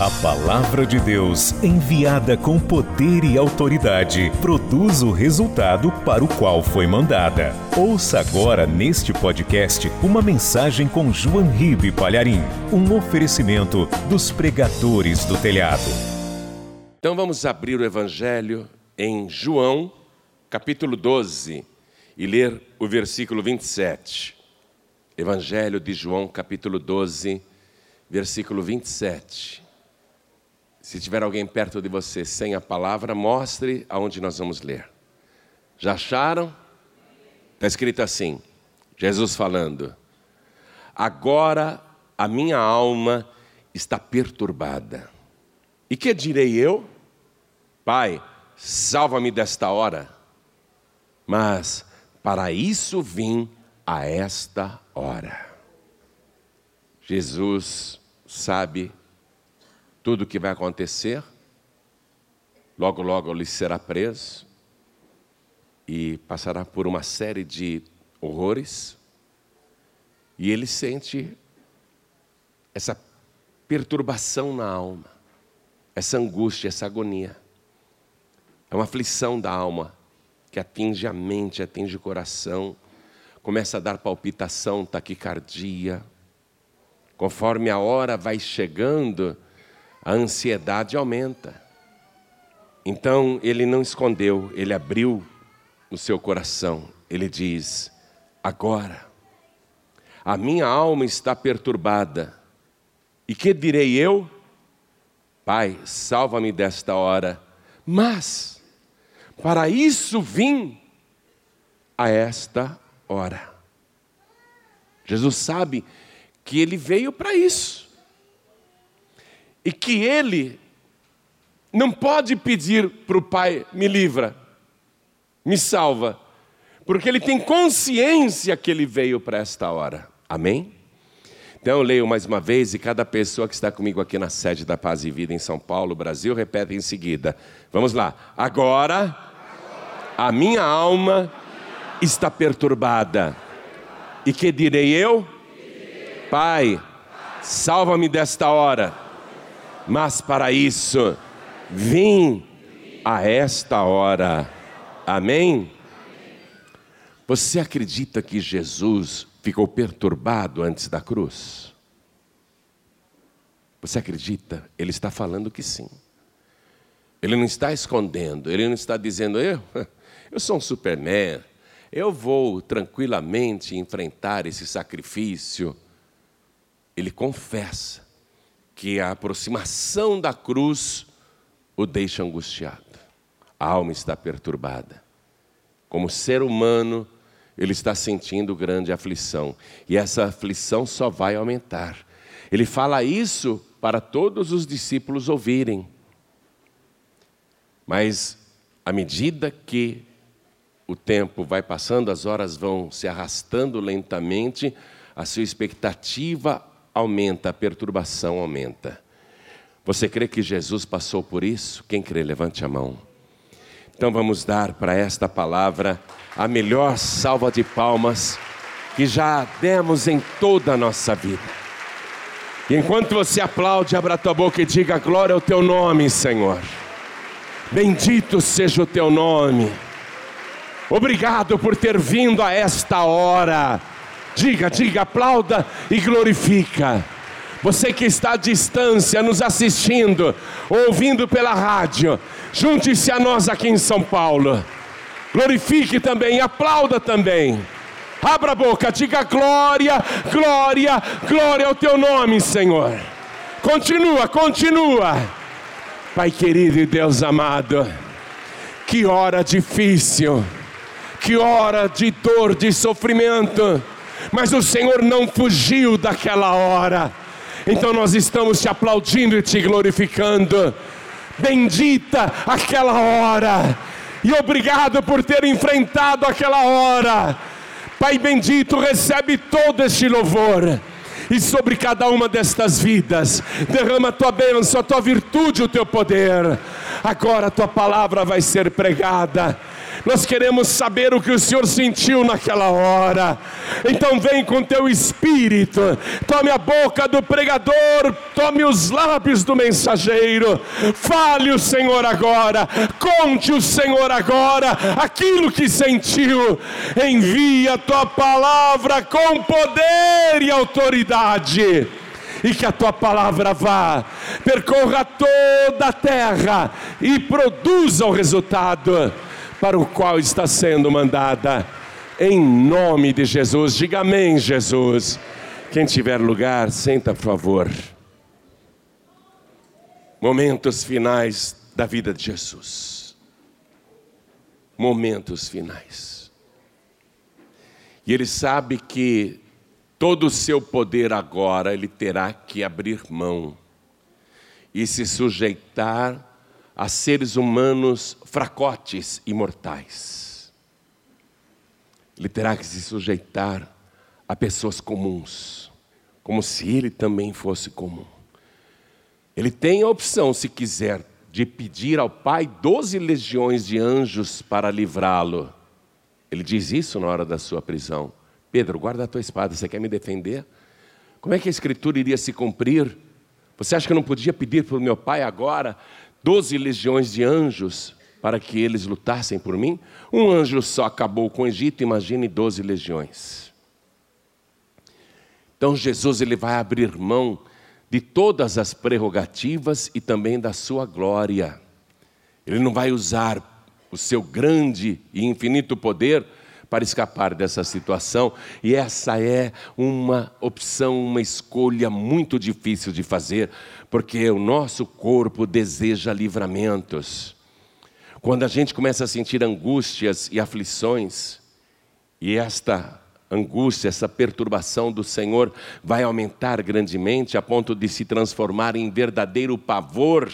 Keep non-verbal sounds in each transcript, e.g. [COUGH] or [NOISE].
A palavra de Deus, enviada com poder e autoridade, produz o resultado para o qual foi mandada. Ouça agora neste podcast uma mensagem com João Ribe Palharim, um oferecimento dos pregadores do telhado. Então vamos abrir o Evangelho em João, capítulo 12, e ler o versículo 27. Evangelho de João, capítulo 12, versículo 27. Se tiver alguém perto de você sem a palavra, mostre aonde nós vamos ler. Já acharam? Está escrito assim: Jesus falando. Agora a minha alma está perturbada. E que direi eu? Pai, salva-me desta hora. Mas para isso vim a esta hora. Jesus sabe tudo o que vai acontecer. Logo, logo ele será preso e passará por uma série de horrores. E ele sente essa perturbação na alma, essa angústia, essa agonia. É uma aflição da alma que atinge a mente, atinge o coração, começa a dar palpitação, taquicardia. Conforme a hora vai chegando, a ansiedade aumenta. Então ele não escondeu, ele abriu no seu coração. Ele diz: Agora, a minha alma está perturbada. E que direi eu? Pai, salva-me desta hora. Mas, para isso vim a esta hora. Jesus sabe que ele veio para isso e que ele não pode pedir para o Pai: me livra, me salva, porque ele tem consciência que ele veio para esta hora. Amém? Então eu leio mais uma vez e cada pessoa que está comigo aqui na sede da Paz e Vida em São Paulo, Brasil, repete em seguida. Vamos lá. Agora, a minha alma está perturbada. E que direi eu? Pai, salva-me desta hora mas para isso vim a esta hora. Amém? Você acredita que Jesus ficou perturbado antes da cruz? Você acredita? Ele está falando que sim. Ele não está escondendo, ele não está dizendo, eu, [LAUGHS] eu sou um superman, eu vou tranquilamente enfrentar esse sacrifício. Ele confessa que a aproximação da cruz o deixa angustiado. A alma está perturbada. Como ser humano, ele está sentindo grande aflição. E essa aflição só vai aumentar. Ele fala isso para todos os discípulos ouvirem. Mas, à medida que o tempo vai passando, as horas vão se arrastando lentamente, a sua expectativa aumenta, a perturbação aumenta. Você crê que Jesus passou por isso? Quem crê, levante a mão. Então vamos dar para esta palavra a melhor salva de palmas que já demos em toda a nossa vida. E enquanto você aplaude, abra tua boca e diga glória ao teu nome, Senhor. Bendito seja o teu nome. Obrigado por ter vindo a esta hora Diga, diga, aplauda e glorifica. Você que está à distância, nos assistindo, ouvindo pela rádio, junte-se a nós aqui em São Paulo. Glorifique também, aplauda também. Abra a boca, diga glória, glória, glória ao teu nome, Senhor. Continua, continua. Pai querido e Deus amado, que hora difícil, que hora de dor, de sofrimento mas o Senhor não fugiu daquela hora. Então nós estamos te aplaudindo e te glorificando. Bendita aquela hora, e obrigado por ter enfrentado aquela hora. Pai bendito, recebe todo este louvor e sobre cada uma destas vidas, derrama a tua bênção, a tua virtude, o teu poder. Agora a tua palavra vai ser pregada Nós queremos saber o que o Senhor sentiu naquela hora. Então vem com teu espírito. Tome a boca do pregador, tome os lábios do mensageiro. Fale o Senhor agora. Conte o Senhor agora aquilo que sentiu. Envia a tua palavra com poder e autoridade e que a tua palavra vá, percorra toda a terra e produza o resultado para o qual está sendo mandada. Em nome de Jesus, diga amém, Jesus. Quem tiver lugar, senta, por favor. Momentos finais da vida de Jesus. Momentos finais. E ele sabe que todo o seu poder agora ele terá que abrir mão e se sujeitar a seres humanos fracotes e mortais. Ele terá que se sujeitar a pessoas comuns, como se ele também fosse comum. Ele tem a opção, se quiser, de pedir ao Pai doze legiões de anjos para livrá-lo. Ele diz isso na hora da sua prisão. Pedro, guarda a tua espada, você quer me defender? Como é que a escritura iria se cumprir? Você acha que eu não podia pedir para o meu pai agora doze legiões de anjos para que eles lutassem por mim? Um anjo só acabou com o Egito, imagine doze legiões. Então Jesus ele vai abrir mão de todas as prerrogativas e também da sua glória. Ele não vai usar o seu grande e infinito poder para escapar dessa situação, e essa é uma opção, uma escolha muito difícil de fazer, porque o nosso corpo deseja livramentos. Quando a gente começa a sentir angústias e aflições, e esta angústia, essa perturbação do Senhor vai aumentar grandemente a ponto de se transformar em verdadeiro pavor.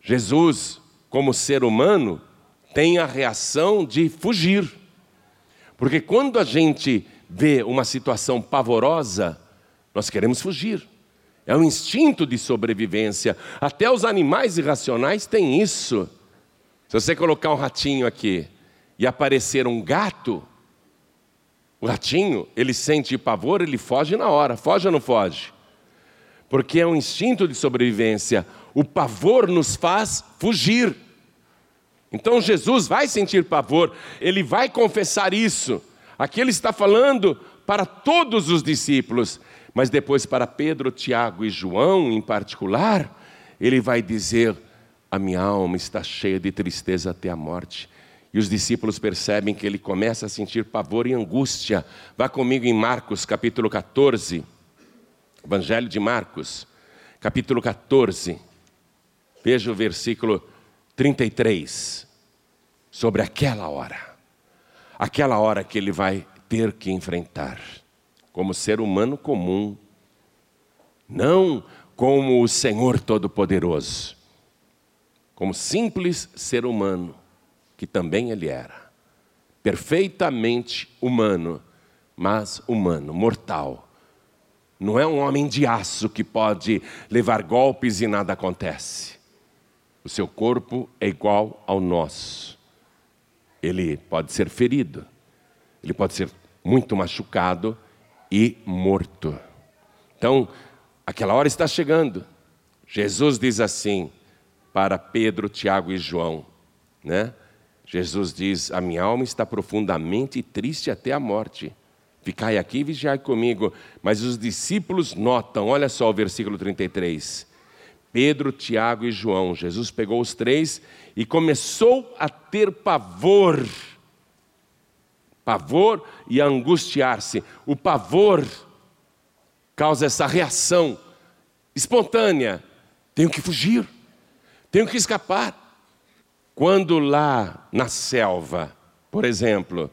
Jesus, como ser humano, tem a reação de fugir. Porque quando a gente vê uma situação pavorosa, nós queremos fugir. É um instinto de sobrevivência. Até os animais irracionais têm isso. Se você colocar um ratinho aqui e aparecer um gato, o ratinho, ele sente pavor, ele foge na hora. Foge ou não foge? Porque é um instinto de sobrevivência. O pavor nos faz fugir. Então Jesus vai sentir pavor, ele vai confessar isso. Aqui ele está falando para todos os discípulos, mas depois para Pedro, Tiago e João em particular, ele vai dizer: A minha alma está cheia de tristeza até a morte. E os discípulos percebem que ele começa a sentir pavor e angústia. Vá comigo em Marcos, capítulo 14. Evangelho de Marcos, capítulo 14. Veja o versículo 33, sobre aquela hora, aquela hora que ele vai ter que enfrentar, como ser humano comum, não como o Senhor Todo-Poderoso, como simples ser humano, que também ele era, perfeitamente humano, mas humano, mortal. Não é um homem de aço que pode levar golpes e nada acontece. O seu corpo é igual ao nosso. Ele pode ser ferido, ele pode ser muito machucado e morto. Então, aquela hora está chegando. Jesus diz assim para Pedro, Tiago e João, né? Jesus diz: A minha alma está profundamente triste até a morte. Ficai aqui e vigiai comigo. Mas os discípulos notam, olha só o versículo 33. Pedro, Tiago e João. Jesus pegou os três e começou a ter pavor. Pavor e angustiar-se. O pavor causa essa reação espontânea. Tenho que fugir, tenho que escapar. Quando lá na selva, por exemplo,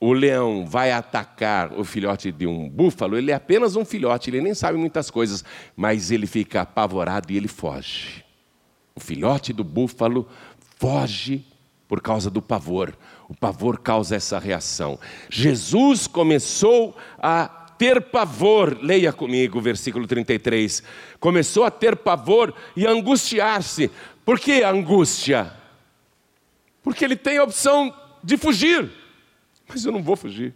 o leão vai atacar o filhote de um búfalo, ele é apenas um filhote, ele nem sabe muitas coisas, mas ele fica apavorado e ele foge. O filhote do búfalo foge por causa do pavor. O pavor causa essa reação. Jesus começou a ter pavor, leia comigo o versículo 33. Começou a ter pavor e angustiar-se. Por que angústia? Porque ele tem a opção de fugir. Mas eu não vou fugir.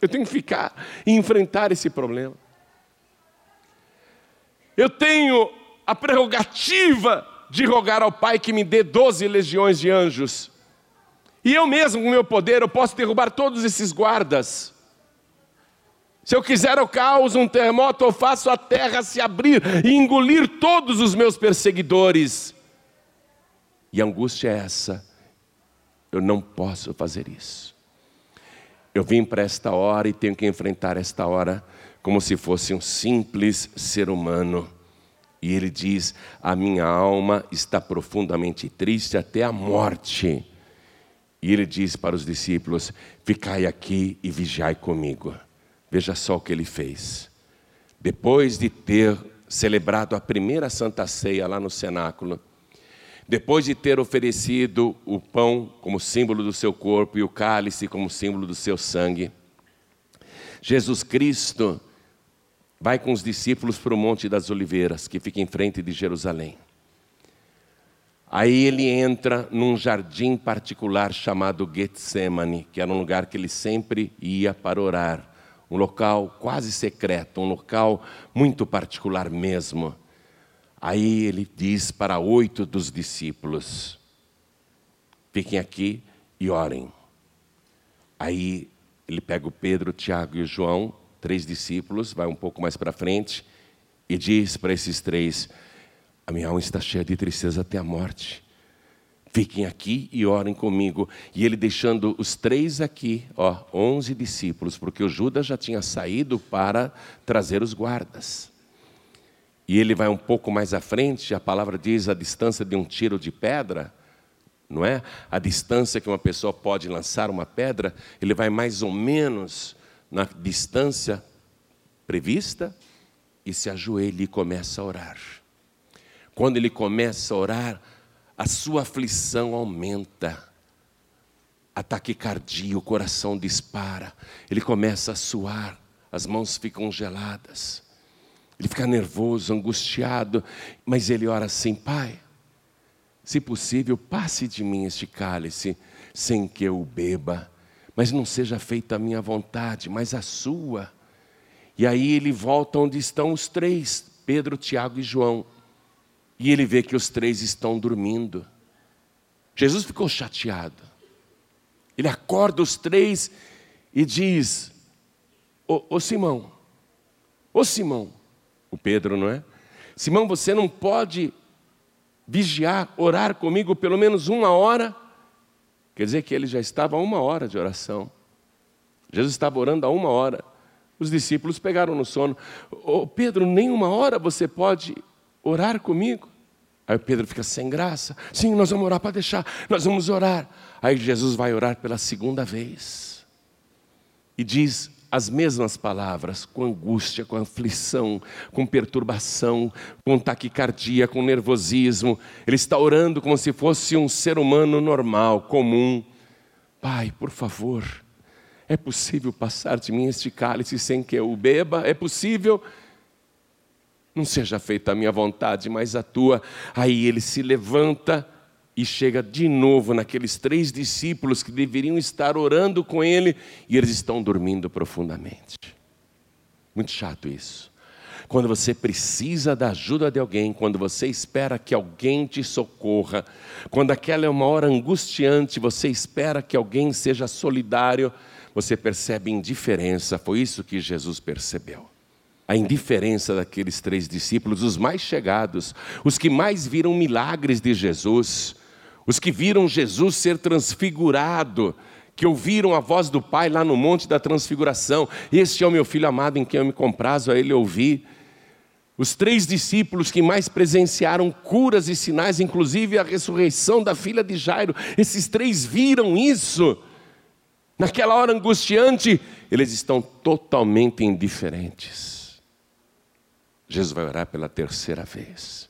Eu tenho que ficar e enfrentar esse problema. Eu tenho a prerrogativa de rogar ao Pai que me dê doze legiões de anjos. E eu mesmo, com meu poder, eu posso derrubar todos esses guardas. Se eu quiser, eu causo um terremoto, eu faço a terra se abrir e engolir todos os meus perseguidores. E a angústia é essa. Eu não posso fazer isso. Eu vim para esta hora e tenho que enfrentar esta hora como se fosse um simples ser humano. E ele diz: A minha alma está profundamente triste até a morte. E ele diz para os discípulos: Ficai aqui e vigiai comigo. Veja só o que ele fez. Depois de ter celebrado a primeira Santa Ceia lá no cenáculo, depois de ter oferecido o pão como símbolo do seu corpo e o cálice como símbolo do seu sangue, Jesus Cristo vai com os discípulos para o Monte das Oliveiras, que fica em frente de Jerusalém. Aí ele entra num jardim particular chamado Getsemane, que era um lugar que ele sempre ia para orar um local quase secreto, um local muito particular mesmo. Aí ele diz para oito dos discípulos: fiquem aqui e orem. Aí ele pega o Pedro, Tiago e o João, três discípulos, vai um pouco mais para frente e diz para esses três: A minha alma está cheia de tristeza até a morte. Fiquem aqui e orem comigo. E ele deixando os três aqui, ó, onze discípulos, porque o Judas já tinha saído para trazer os guardas. E ele vai um pouco mais à frente, a palavra diz a distância de um tiro de pedra, não é? A distância que uma pessoa pode lançar uma pedra, ele vai mais ou menos na distância prevista e se ajoelha e começa a orar. Quando ele começa a orar, a sua aflição aumenta. A taquicardia, o coração dispara, ele começa a suar, as mãos ficam geladas, ele fica nervoso, angustiado, mas ele ora assim: Pai, se possível, passe de mim este cálice, sem que eu o beba, mas não seja feita a minha vontade, mas a sua. E aí ele volta onde estão os três, Pedro, Tiago e João. E ele vê que os três estão dormindo. Jesus ficou chateado. Ele acorda os três e diz: Ô, Simão, ô Simão, o Pedro, não é? Simão, você não pode vigiar, orar comigo pelo menos uma hora? Quer dizer que ele já estava a uma hora de oração. Jesus estava orando a uma hora. Os discípulos pegaram no sono. Ô Pedro, nem uma hora você pode orar comigo? Aí Pedro fica sem graça. Sim, nós vamos orar para deixar, nós vamos orar. Aí Jesus vai orar pela segunda vez. E diz as mesmas palavras, com angústia, com aflição, com perturbação, com taquicardia, com nervosismo. Ele está orando como se fosse um ser humano normal, comum. Pai, por favor, é possível passar de mim este cálice sem que eu o beba? É possível? Não seja feita a minha vontade, mas a tua. Aí ele se levanta e chega de novo naqueles três discípulos que deveriam estar orando com ele e eles estão dormindo profundamente. Muito chato isso. Quando você precisa da ajuda de alguém, quando você espera que alguém te socorra, quando aquela é uma hora angustiante, você espera que alguém seja solidário, você percebe indiferença. Foi isso que Jesus percebeu a indiferença daqueles três discípulos, os mais chegados, os que mais viram milagres de Jesus, os que viram Jesus ser transfigurado, que ouviram a voz do Pai lá no Monte da Transfiguração. Este é o meu filho amado em quem eu me comprazo, a ele ouvi. Os três discípulos que mais presenciaram curas e sinais, inclusive a ressurreição da filha de Jairo, esses três viram isso. Naquela hora angustiante, eles estão totalmente indiferentes. Jesus vai orar pela terceira vez.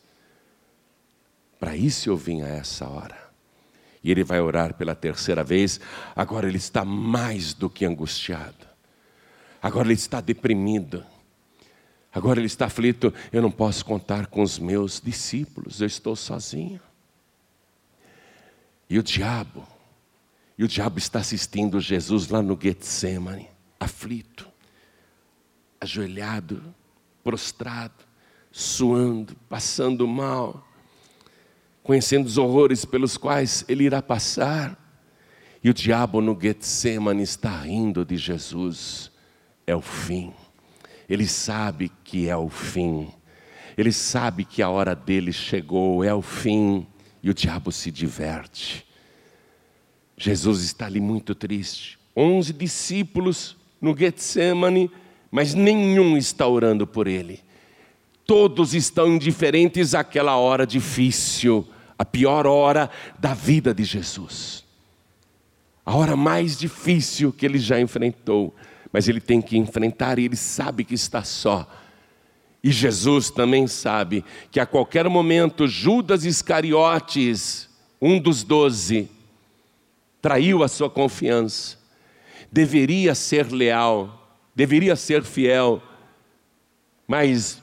Para isso eu vim a essa hora. E ele vai orar pela terceira vez. Agora ele está mais do que angustiado. Agora ele está deprimido. Agora ele está aflito. Eu não posso contar com os meus discípulos. Eu estou sozinho. E o diabo, e o diabo está assistindo Jesus lá no Getsemane, aflito, ajoelhado, prostrado, suando, passando mal, conhecendo os horrores pelos quais ele irá passar. E o diabo no Getsemane está rindo de Jesus. É o fim. Ele sabe que é o fim. Ele sabe que a hora dele chegou, é o fim. E o diabo se diverte. Jesus está ali muito triste. Onze discípulos no Getsemane, mas nenhum está orando por ele. Todos estão indiferentes àquela hora difícil, a pior hora da vida de Jesus. A hora mais difícil que ele já enfrentou, mas ele tem que enfrentar e ele sabe que está só. E Jesus também sabe que a qualquer momento Judas Iscariotes, um dos doze, traiu a sua confiança, deveria ser leal, deveria ser fiel, mas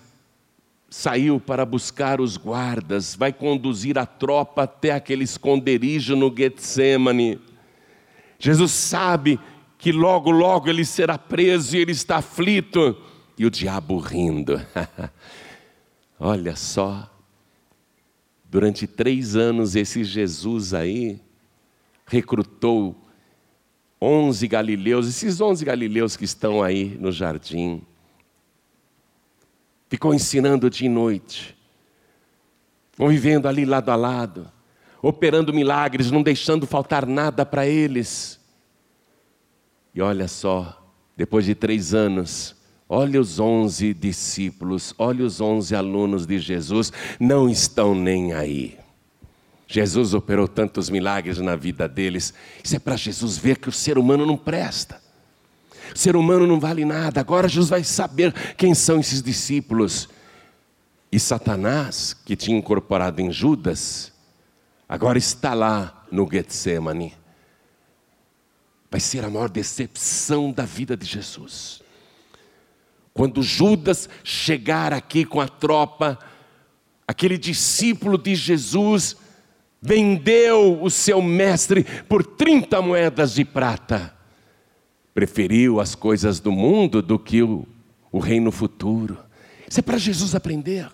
saiu para buscar os guardas, vai conduzir a tropa até aquele esconderijo no Getsemane. Jesus sabe que logo, logo ele será preso e ele está aflito, e o diabo rindo. [LAUGHS] Olha só, durante três anos esse Jesus aí recrutou onze galileus, esses onze galileus que estão aí no jardim ficou ensinando dia e noite, convivendo ali lado a lado, operando milagres, não deixando faltar nada para eles. E olha só, depois de três anos, olha os onze discípulos, olha os onze alunos de Jesus, não estão nem aí. Jesus operou tantos milagres na vida deles, isso é para Jesus ver que o ser humano não presta. O ser humano não vale nada. Agora Jesus vai saber quem são esses discípulos. E Satanás, que tinha incorporado em Judas, agora está lá no Getsemane. Vai ser a maior decepção da vida de Jesus. Quando Judas chegar aqui com a tropa, aquele discípulo de Jesus vendeu o seu mestre por 30 moedas de prata preferiu as coisas do mundo do que o, o reino futuro. Isso é para Jesus aprender.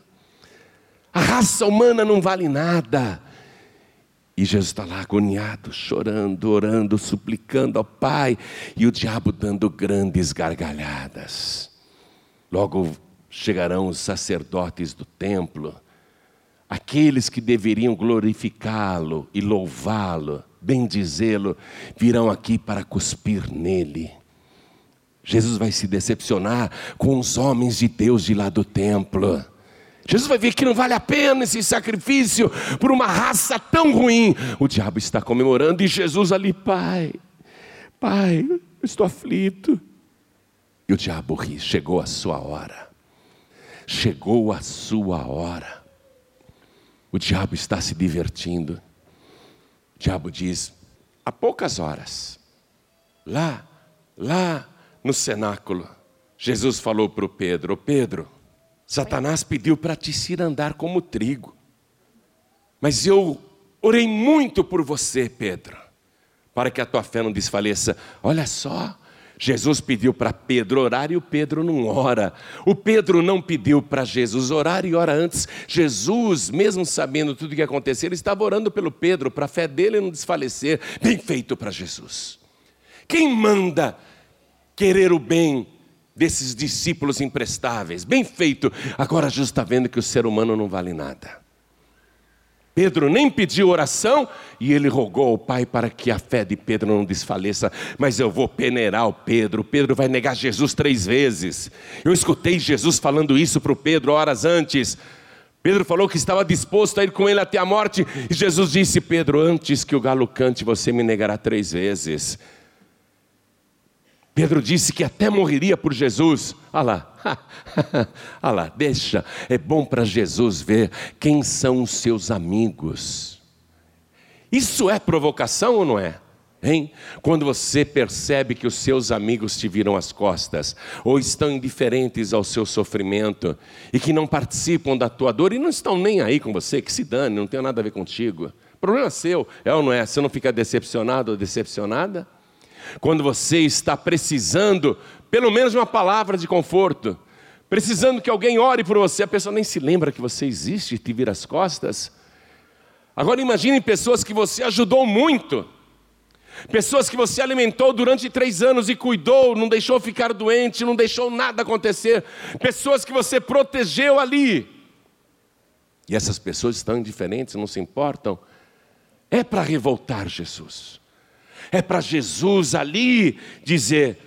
A raça humana não vale nada. E Jesus está lá agoniado, chorando, orando, suplicando ao Pai, e o diabo dando grandes gargalhadas. Logo chegarão os sacerdotes do templo, aqueles que deveriam glorificá-lo e louvá-lo, bendizê-lo, virão aqui para cuspir nele. Jesus vai se decepcionar com os homens de Deus de lá do templo. Jesus vai ver que não vale a pena esse sacrifício por uma raça tão ruim. O diabo está comemorando e Jesus ali, pai, pai, eu estou aflito. E o diabo ri, chegou a sua hora. Chegou a sua hora. O diabo está se divertindo. O diabo diz: há poucas horas, lá, lá no cenáculo, Jesus falou para o Pedro: Pedro, Satanás pediu para te ir andar como trigo, mas eu orei muito por você, Pedro, para que a tua fé não desfaleça. Olha só, Jesus pediu para Pedro orar e o Pedro não ora. O Pedro não pediu para Jesus orar e ora antes. Jesus, mesmo sabendo tudo o que ia acontecer, ele estava orando pelo Pedro, para a fé dele não desfalecer. Bem feito para Jesus. Quem manda querer o bem desses discípulos imprestáveis? Bem feito. Agora Jesus está vendo que o ser humano não vale nada. Pedro nem pediu oração e ele rogou ao Pai para que a fé de Pedro não desfaleça. Mas eu vou peneirar o Pedro. Pedro vai negar Jesus três vezes. Eu escutei Jesus falando isso para o Pedro horas antes. Pedro falou que estava disposto a ir com ele até a morte. E Jesus disse: Pedro, antes que o galo cante, você me negará três vezes. Pedro disse que até morreria por Jesus. Olha lá, [LAUGHS] lá, deixa. É bom para Jesus ver quem são os seus amigos. Isso é provocação ou não é? Hein? Quando você percebe que os seus amigos te viram as costas, ou estão indiferentes ao seu sofrimento, e que não participam da tua dor e não estão nem aí com você, que se dane, não tem nada a ver contigo. Problema seu, é ou não é? Você não fica decepcionado ou decepcionada? Quando você está precisando, pelo menos uma palavra de conforto, precisando que alguém ore por você, a pessoa nem se lembra que você existe e te vira as costas. Agora imagine pessoas que você ajudou muito, pessoas que você alimentou durante três anos e cuidou, não deixou ficar doente, não deixou nada acontecer, pessoas que você protegeu ali. E essas pessoas estão indiferentes, não se importam. É para revoltar Jesus. É para Jesus ali dizer: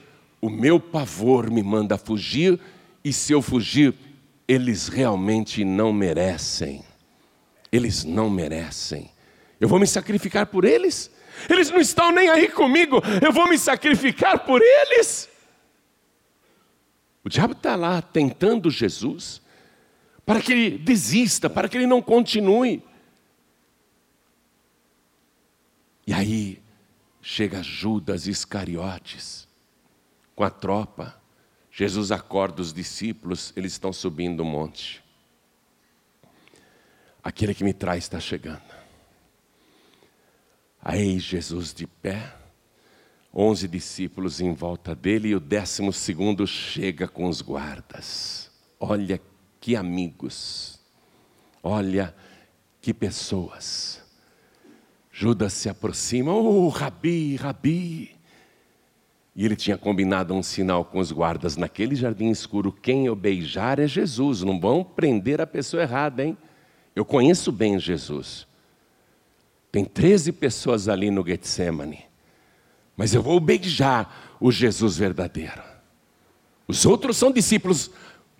o meu pavor me manda fugir, e se eu fugir, eles realmente não merecem. Eles não merecem. Eu vou me sacrificar por eles? Eles não estão nem aí comigo, eu vou me sacrificar por eles? O diabo está lá tentando Jesus para que ele desista, para que ele não continue. E aí chega Judas Iscariotes com a tropa. Jesus acorda os discípulos, eles estão subindo o monte aquele que me traz está chegando. Aí Jesus de pé, onze discípulos em volta dele e o décimo segundo chega com os guardas. Olha que amigos, olha que pessoas. Judas se aproxima, oh Rabi, Rabi. E ele tinha combinado um sinal com os guardas naquele jardim escuro: quem eu beijar é Jesus, não vão prender a pessoa errada, hein? Eu conheço bem Jesus. Tem 13 pessoas ali no Getsemane. Mas eu vou beijar o Jesus verdadeiro. Os outros são discípulos,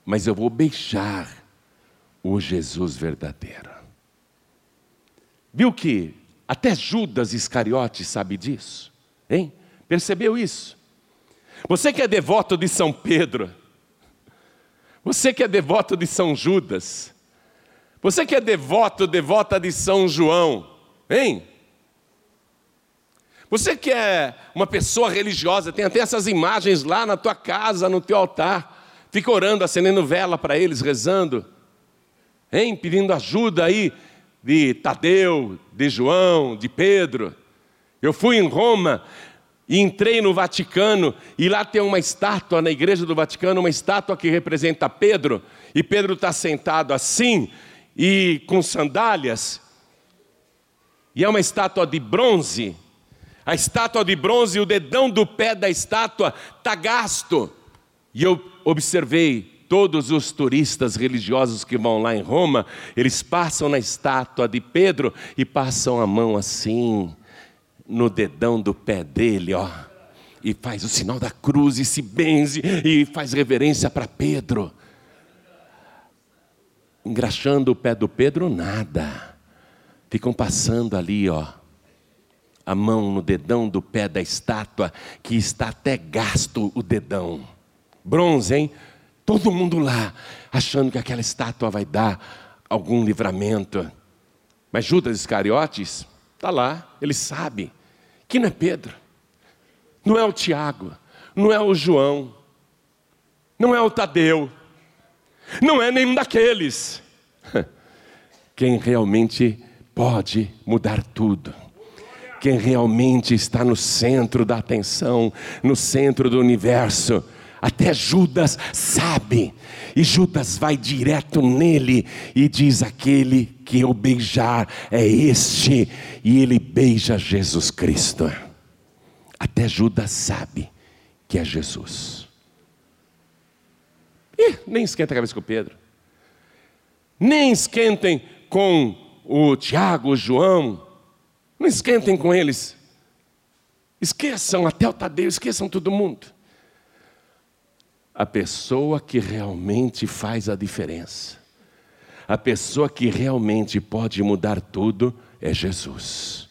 mas eu vou beijar o Jesus verdadeiro. Viu que até Judas Iscariote sabe disso? Hein? Percebeu isso? Você que é devoto de São Pedro, você que é devoto de São Judas, você que é devoto, devota de São João, hein? Você que é uma pessoa religiosa, tem até essas imagens lá na tua casa, no teu altar, fica orando, acendendo vela para eles, rezando, hein? Pedindo ajuda aí de Tadeu, de João, de Pedro. Eu fui em Roma e entrei no Vaticano e lá tem uma estátua na igreja do Vaticano, uma estátua que representa Pedro, e Pedro está sentado assim, e com sandálias, e é uma estátua de bronze. A estátua de bronze, o dedão do pé da estátua está gasto. E eu observei todos os turistas religiosos que vão lá em Roma, eles passam na estátua de Pedro e passam a mão assim, no dedão do pé dele, ó. E faz o sinal da cruz e se benze e faz reverência para Pedro engraxando o pé do Pedro, nada. Ficam passando ali, ó, a mão no dedão do pé da estátua, que está até gasto o dedão. Bronze, hein? Todo mundo lá, achando que aquela estátua vai dar algum livramento. Mas Judas Iscariotes está lá, ele sabe que não é Pedro, não é o Tiago, não é o João, não é o Tadeu, não é nenhum daqueles. [LAUGHS] Quem realmente pode mudar tudo. Quem realmente está no centro da atenção, no centro do universo. Até Judas sabe, e Judas vai direto nele e diz: Aquele que eu beijar é este, e ele beija Jesus Cristo. Até Judas sabe que é Jesus. Ih, nem esquenta a cabeça com Pedro. Nem esquentem com o Tiago, o João. Não esquentem com eles. Esqueçam até o Tadeu, esqueçam todo mundo. A pessoa que realmente faz a diferença, a pessoa que realmente pode mudar tudo é Jesus.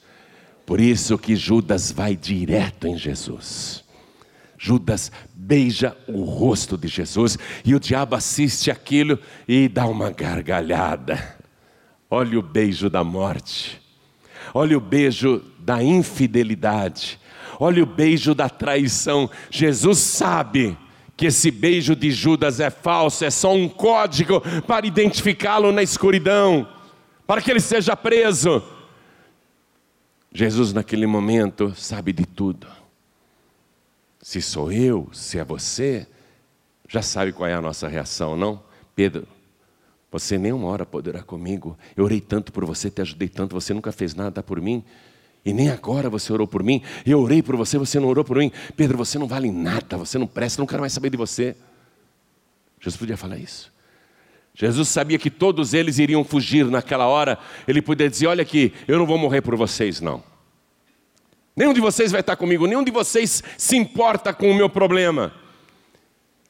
Por isso que Judas vai direto em Jesus. Judas beija o rosto de Jesus e o diabo assiste aquilo e dá uma gargalhada. Olha o beijo da morte, olha o beijo da infidelidade, olha o beijo da traição. Jesus sabe que esse beijo de Judas é falso, é só um código para identificá-lo na escuridão, para que ele seja preso. Jesus, naquele momento, sabe de tudo. Se sou eu, se é você, já sabe qual é a nossa reação, não? Pedro, você nem uma hora poderá comigo. Eu orei tanto por você, te ajudei tanto, você nunca fez nada por mim. E nem agora você orou por mim. Eu orei por você, você não orou por mim. Pedro, você não vale nada, você não presta, não quero mais saber de você. Jesus podia falar isso. Jesus sabia que todos eles iriam fugir naquela hora. Ele podia dizer: Olha aqui, eu não vou morrer por vocês, não. Nenhum de vocês vai estar comigo, nenhum de vocês se importa com o meu problema.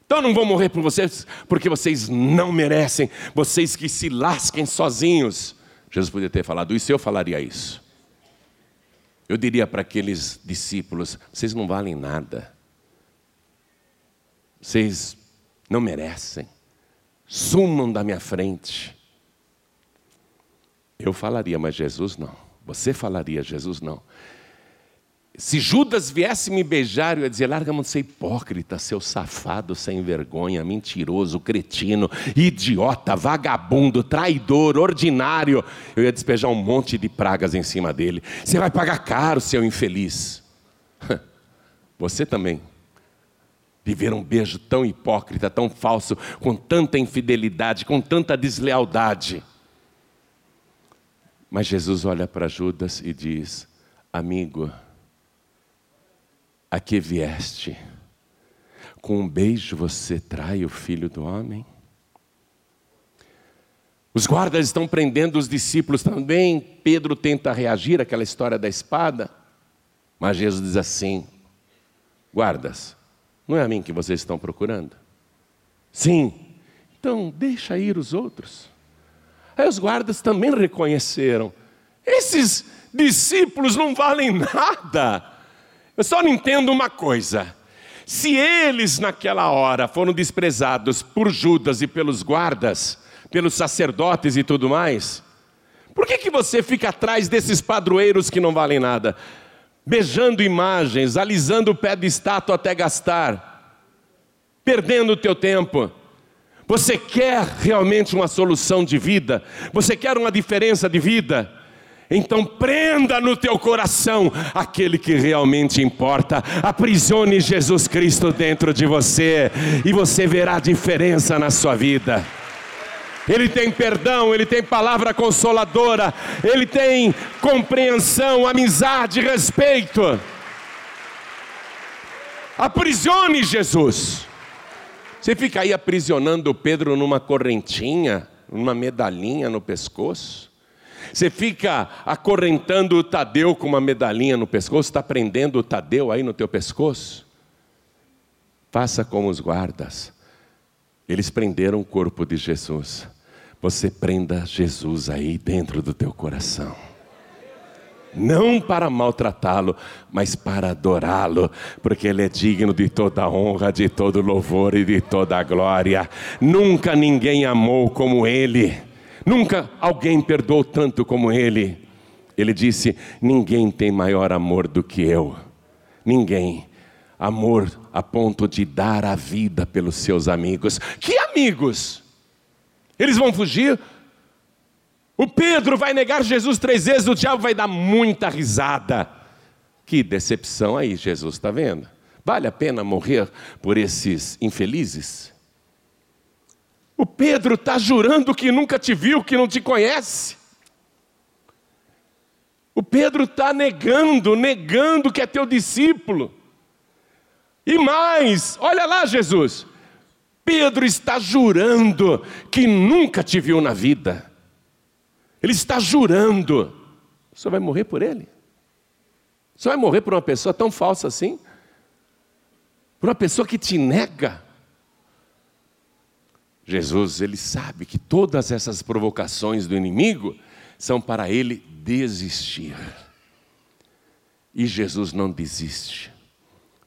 Então eu não vou morrer por vocês, porque vocês não merecem, vocês que se lasquem sozinhos. Jesus podia ter falado isso, eu falaria isso. Eu diria para aqueles discípulos: vocês não valem nada, vocês não merecem, sumam da minha frente. Eu falaria, mas Jesus não. Você falaria, Jesus não. Se Judas viesse me beijar, eu ia dizer: larga mão de ser hipócrita, seu safado, sem vergonha, mentiroso, cretino, idiota, vagabundo, traidor, ordinário. Eu ia despejar um monte de pragas em cima dele. Você vai pagar caro, seu infeliz. [LAUGHS] Você também. Viver um beijo tão hipócrita, tão falso, com tanta infidelidade, com tanta deslealdade. Mas Jesus olha para Judas e diz: Amigo, a que vieste? Com um beijo você trai o filho do homem? Os guardas estão prendendo os discípulos também. Pedro tenta reagir àquela história da espada. Mas Jesus diz assim: Guardas, não é a mim que vocês estão procurando? Sim. Então deixa ir os outros. Aí os guardas também reconheceram: esses discípulos não valem nada. Eu só não entendo uma coisa. Se eles naquela hora foram desprezados por Judas e pelos guardas, pelos sacerdotes e tudo mais, por que, que você fica atrás desses padroeiros que não valem nada? Beijando imagens, alisando o pé de estátua até gastar, perdendo o teu tempo. Você quer realmente uma solução de vida? Você quer uma diferença de vida? Então prenda no teu coração aquele que realmente importa. Aprisione Jesus Cristo dentro de você e você verá diferença na sua vida. Ele tem perdão, ele tem palavra consoladora, ele tem compreensão, amizade, respeito. Aprisione Jesus. Você fica aí aprisionando Pedro numa correntinha, numa medalhinha no pescoço. Você fica acorrentando o Tadeu com uma medalhinha no pescoço, está prendendo o Tadeu aí no teu pescoço? Faça como os guardas. Eles prenderam o corpo de Jesus. Você prenda Jesus aí dentro do teu coração. Não para maltratá-lo, mas para adorá-lo, porque Ele é digno de toda honra, de todo louvor e de toda glória. Nunca ninguém amou como Ele. Nunca alguém perdoou tanto como ele. Ele disse: Ninguém tem maior amor do que eu. Ninguém. Amor a ponto de dar a vida pelos seus amigos. Que amigos? Eles vão fugir? O Pedro vai negar Jesus três vezes, o diabo vai dar muita risada. Que decepção aí, Jesus está vendo? Vale a pena morrer por esses infelizes? O Pedro está jurando que nunca te viu, que não te conhece. O Pedro está negando, negando que é teu discípulo. E mais, olha lá, Jesus. Pedro está jurando que nunca te viu na vida. Ele está jurando. Você vai morrer por ele? Você vai morrer por uma pessoa tão falsa assim? Por uma pessoa que te nega? Jesus, ele sabe que todas essas provocações do inimigo são para ele desistir. E Jesus não desiste.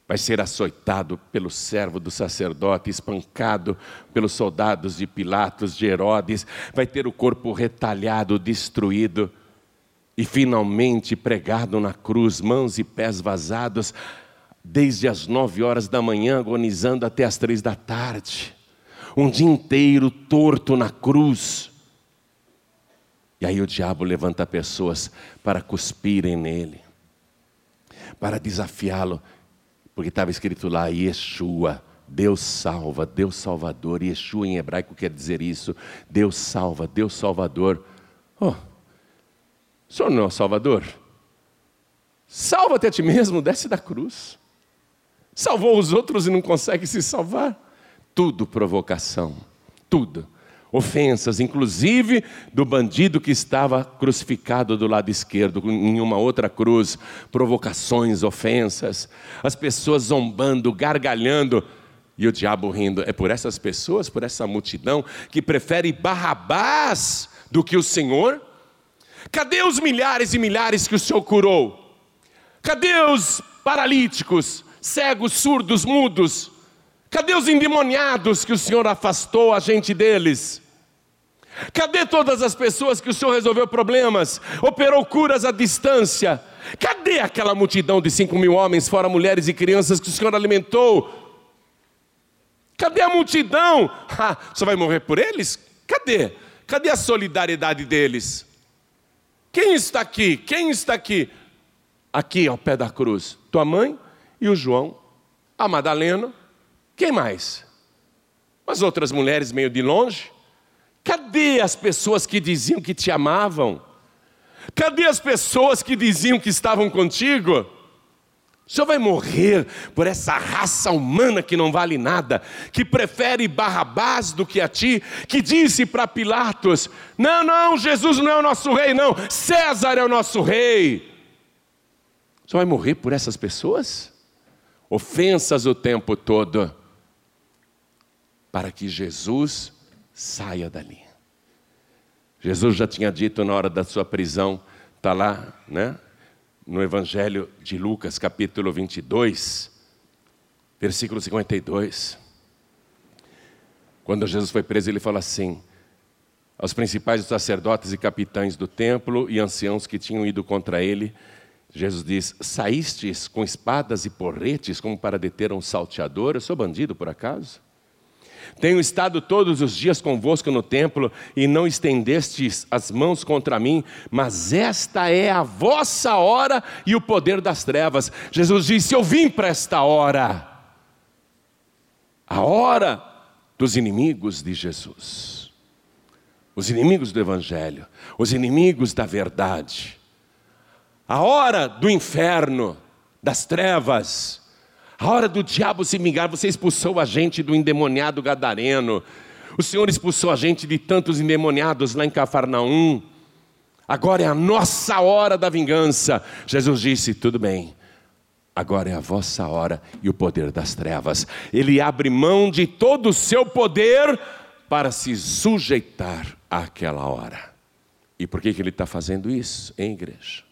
Vai ser açoitado pelo servo do sacerdote, espancado pelos soldados de Pilatos, de Herodes, vai ter o corpo retalhado, destruído e finalmente pregado na cruz, mãos e pés vazados, desde as nove horas da manhã, agonizando até as três da tarde um dia inteiro torto na cruz. E aí o diabo levanta pessoas para cuspirem nele. para desafiá-lo, porque estava escrito lá Yeshua, Deus salva, Deus Salvador. Yeshua em hebraico quer dizer isso: Deus salva, Deus Salvador. Oh, o senhor não é o Salvador? Salva-te a ti mesmo, desce da cruz. Salvou os outros e não consegue se salvar. Tudo provocação, tudo. Ofensas, inclusive do bandido que estava crucificado do lado esquerdo, em uma outra cruz. Provocações, ofensas. As pessoas zombando, gargalhando. E o diabo rindo. É por essas pessoas, por essa multidão, que prefere Barrabás do que o Senhor? Cadê os milhares e milhares que o Senhor curou? Cadê os paralíticos, cegos, surdos, mudos? Cadê os endemoniados que o Senhor afastou a gente deles? Cadê todas as pessoas que o Senhor resolveu problemas, operou curas à distância? Cadê aquela multidão de cinco mil homens, fora mulheres e crianças, que o Senhor alimentou? Cadê a multidão? [LAUGHS] Ah, você vai morrer por eles? Cadê? Cadê a solidariedade deles? Quem está aqui? Quem está aqui? aqui ao pé da cruz? Tua mãe e o João, a Madalena, quem mais? As outras mulheres meio de longe? Cadê as pessoas que diziam que te amavam? Cadê as pessoas que diziam que estavam contigo? O senhor vai morrer por essa raça humana que não vale nada, que prefere Barrabás do que a ti, que disse para Pilatos: Não, não, Jesus não é o nosso rei, não, César é o nosso rei. Só vai morrer por essas pessoas? Ofensas o tempo todo, para que Jesus saia dali. Jesus já tinha dito na hora da sua prisão, está lá, né? No Evangelho de Lucas, capítulo 22, versículo 52. Quando Jesus foi preso, ele fala assim: aos principais sacerdotes e capitães do templo e anciãos que tinham ido contra ele, Jesus diz: Saístes com espadas e porretes como para deter um salteador? Eu sou bandido por acaso? Tenho estado todos os dias convosco no templo e não estendestes as mãos contra mim, mas esta é a vossa hora e o poder das trevas. Jesus disse: Eu vim para esta hora, a hora dos inimigos de Jesus, os inimigos do Evangelho, os inimigos da verdade. A hora do inferno, das trevas, a hora do diabo se vingar. Você expulsou a gente do endemoniado gadareno, o Senhor expulsou a gente de tantos endemoniados lá em Cafarnaum. Agora é a nossa hora da vingança. Jesus disse: tudo bem, agora é a vossa hora e o poder das trevas. Ele abre mão de todo o seu poder para se sujeitar àquela hora. E por que, que ele está fazendo isso, hein, igreja?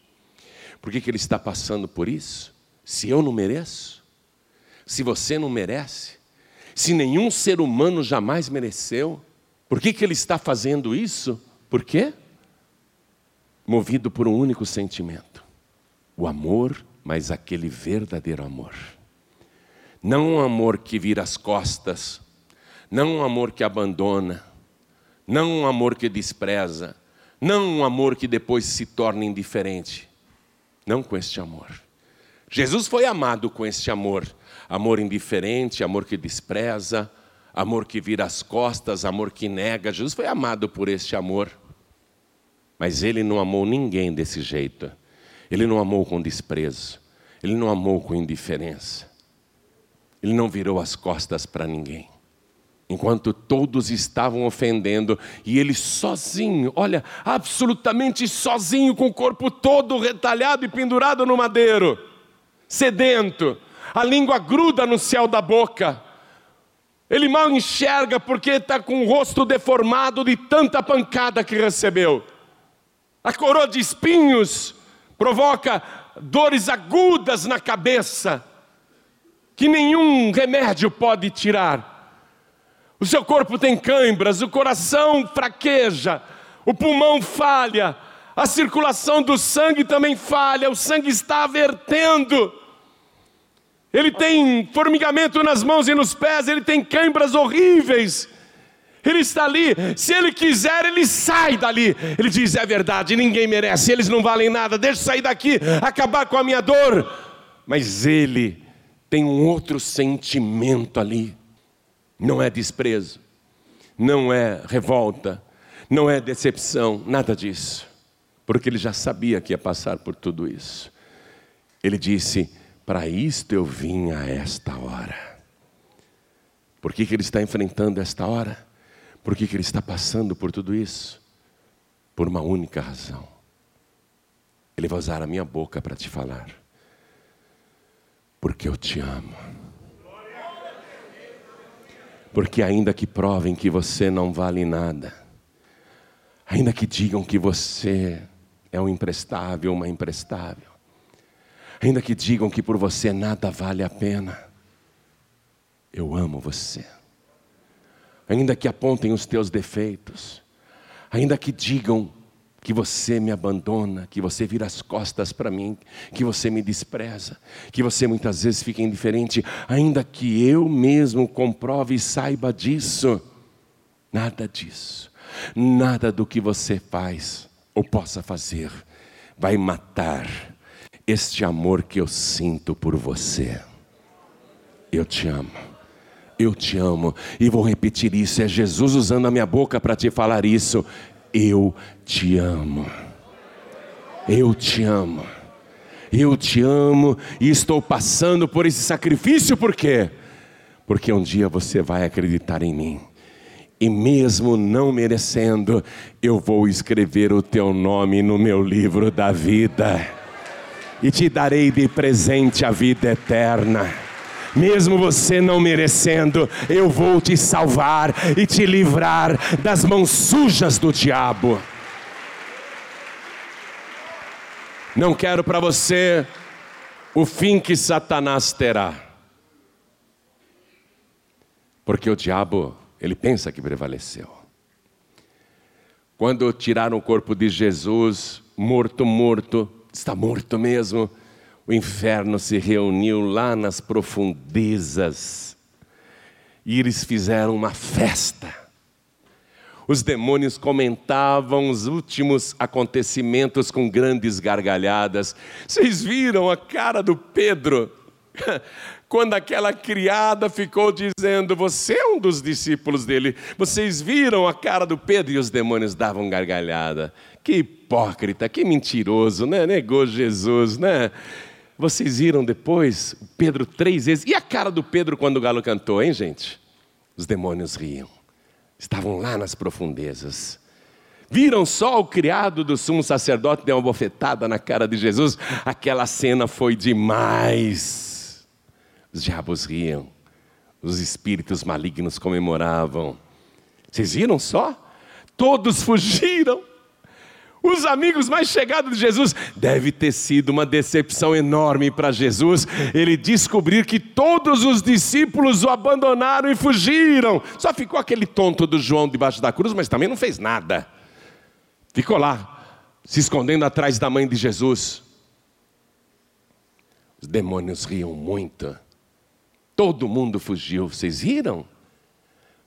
Por que, que ele está passando por isso? Se eu não mereço? Se você não merece? Se nenhum ser humano jamais mereceu? Por que, que ele está fazendo isso? Por quê? Movido por um único sentimento: o amor, mas aquele verdadeiro amor. Não um amor que vira as costas, não um amor que abandona, não um amor que despreza, não um amor que depois se torna indiferente, não com este amor. Jesus foi amado com este amor, amor indiferente, amor que despreza, amor que vira as costas, amor que nega. Jesus foi amado por este amor. Mas ele não amou ninguém desse jeito. Ele não amou com desprezo. Ele não amou com indiferença. Ele não virou as costas para ninguém enquanto todos estavam ofendendo, e ele sozinho, olha, absolutamente sozinho, com o corpo todo retalhado e pendurado no madeiro, sedento, a língua gruda no céu da boca. Ele mal enxerga porque está com o rosto deformado de tanta pancada que recebeu. A coroa de espinhos provoca dores agudas na cabeça, que nenhum remédio pode tirar o seu corpo tem câimbras, o coração fraqueja, o pulmão falha, a circulação do sangue também falha, o sangue está vertendo. Ele tem formigamento nas mãos e nos pés, ele tem câimbras horríveis. Ele está ali, se ele quiser, ele sai dali. Ele diz: é verdade, ninguém merece, eles não valem nada, deixa eu sair daqui, acabar com a minha dor. mas ele tem um outro sentimento ali. Não é desprezo, não é revolta, não é decepção, nada disso, porque ele já sabia que ia passar por tudo isso. Ele disse: Para isto eu vim a esta hora. Por que, que ele está enfrentando esta hora? Por que, que ele está passando por tudo isso? Por uma única razão. Ele vai usar a minha boca para te falar. Porque eu te amo. Porque ainda que provem que você não vale nada, ainda que digam que você é um imprestável, uma imprestável, ainda que digam que por você nada vale a pena, eu amo você. Ainda que apontem os teus defeitos, ainda que digam que você me abandona, que você vira as costas para mim, que você me despreza, que você muitas vezes fica indiferente, ainda que eu mesmo comprove e saiba disso, nada disso, nada do que você faz ou possa fazer vai matar este amor que eu sinto por você. Eu te amo. Eu te amo. E vou repetir isso. É Jesus usando a minha boca para te falar isso. Eu te amo. Eu te amo. Eu te amo e estou passando por esse sacrifício, por quê? Porque um dia você vai acreditar em mim. E mesmo não merecendo, eu vou escrever o teu nome no meu livro da vida. E te darei de presente a vida eterna mesmo você não merecendo, eu vou te salvar e te livrar das mãos sujas do diabo. Não quero para você o fim que Satanás terá. Porque o diabo, ele pensa que prevaleceu. Quando tiraram o corpo de Jesus, morto, morto, está morto mesmo o inferno se reuniu lá nas profundezas e eles fizeram uma festa. Os demônios comentavam os últimos acontecimentos com grandes gargalhadas. Vocês viram a cara do Pedro? [LAUGHS] Quando aquela criada ficou dizendo: Você é um dos discípulos dele. Vocês viram a cara do Pedro? E os demônios davam gargalhada. Que hipócrita, que mentiroso, né? Negou Jesus, né? Vocês viram depois Pedro três vezes. E a cara do Pedro quando o galo cantou, hein, gente? Os demônios riam. Estavam lá nas profundezas. Viram só o criado do sumo sacerdote dar uma bofetada na cara de Jesus? Aquela cena foi demais. Os diabos riam. Os espíritos malignos comemoravam. Vocês viram só? Todos fugiram. Os amigos mais chegados de Jesus, deve ter sido uma decepção enorme para Jesus ele descobrir que todos os discípulos o abandonaram e fugiram. Só ficou aquele tonto do João debaixo da cruz, mas também não fez nada. Ficou lá, se escondendo atrás da mãe de Jesus. Os demônios riam muito. Todo mundo fugiu, vocês viram?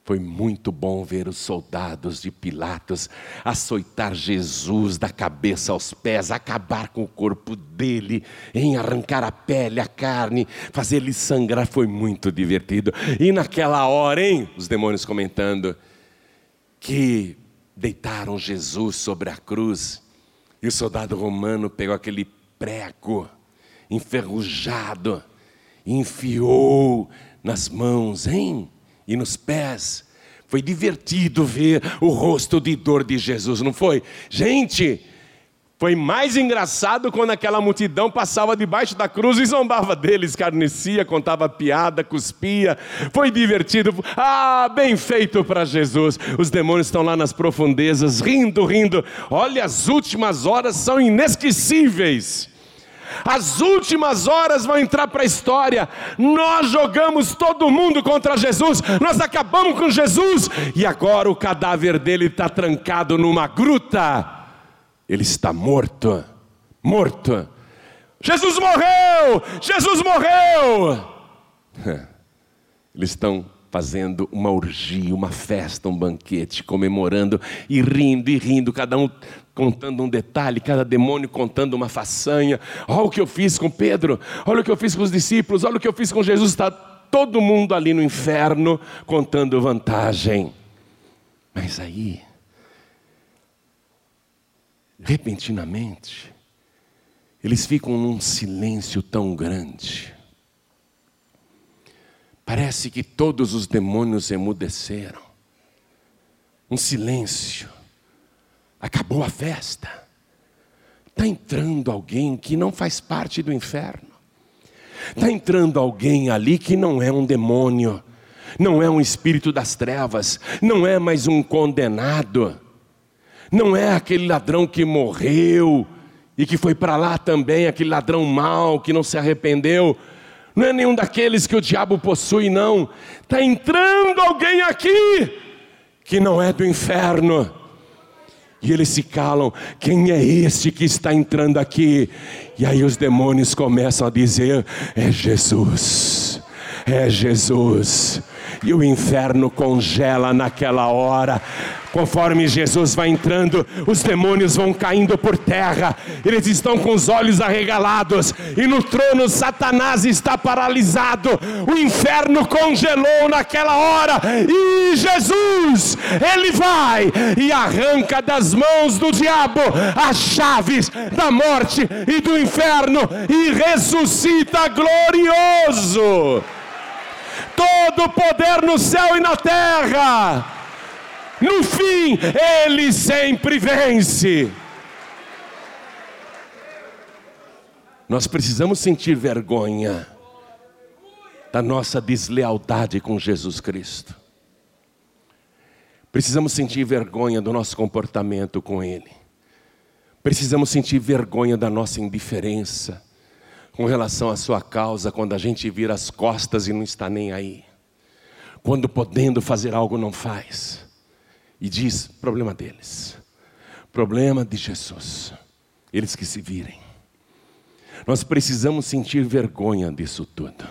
Foi muito bom ver os soldados de Pilatos açoitar Jesus da cabeça aos pés, acabar com o corpo dele, em arrancar a pele, a carne, fazer ele sangrar. Foi muito divertido. E naquela hora, hein? Os demônios comentando que deitaram Jesus sobre a cruz e o soldado romano pegou aquele prego enferrujado e enfiou nas mãos, hein? E nos pés. Foi divertido ver o rosto de dor de Jesus, não foi? Gente, foi mais engraçado quando aquela multidão passava debaixo da cruz e zombava dele, escarnecia, contava piada, cuspia. Foi divertido. Ah, bem feito para Jesus. Os demônios estão lá nas profundezas, rindo, rindo. Olha, as últimas horas são inesquecíveis. As últimas horas vão entrar para a história. Nós jogamos todo mundo contra Jesus, nós acabamos com Jesus, e agora o cadáver dele está trancado numa gruta. Ele está morto, morto. Jesus morreu! Jesus morreu! [LAUGHS] Eles estão fazendo uma orgia, uma festa, um banquete, comemorando e rindo e rindo, cada um contando um detalhe, cada demônio contando uma façanha. Olha o que eu fiz com Pedro, olha o que eu fiz com os discípulos, olha o que eu fiz com Jesus. Está todo mundo ali no inferno contando vantagem. Mas aí, repentinamente, eles ficam num silêncio tão grande Parece que todos os demônios emudeceram. Um silêncio. Acabou a festa. Está entrando alguém que não faz parte do inferno. Está entrando alguém ali que não é um demônio, não é um espírito das trevas, não é mais um condenado, não é aquele ladrão que morreu e que foi para lá também, aquele ladrão mau que não se arrependeu não é nenhum daqueles que o diabo possui, não. Está entrando alguém aqui que não é do inferno. E eles se calam: quem é este que está entrando aqui? E aí os demônios começam a dizer: é Jesus, é Jesus. E o inferno congela naquela hora. Conforme Jesus vai entrando, os demônios vão caindo por terra, eles estão com os olhos arregalados, e no trono Satanás está paralisado, o inferno congelou naquela hora, e Jesus, ele vai e arranca das mãos do diabo as chaves da morte e do inferno, e ressuscita glorioso. Todo poder no céu e na terra no fim, ele sempre vence. Nós precisamos sentir vergonha da nossa deslealdade com Jesus Cristo. Precisamos sentir vergonha do nosso comportamento com Ele. Precisamos sentir vergonha da nossa indiferença com relação à Sua causa, quando a gente vira as costas e não está nem aí. Quando podendo fazer algo, não faz. E diz: problema deles, problema de Jesus, eles que se virem. Nós precisamos sentir vergonha disso tudo,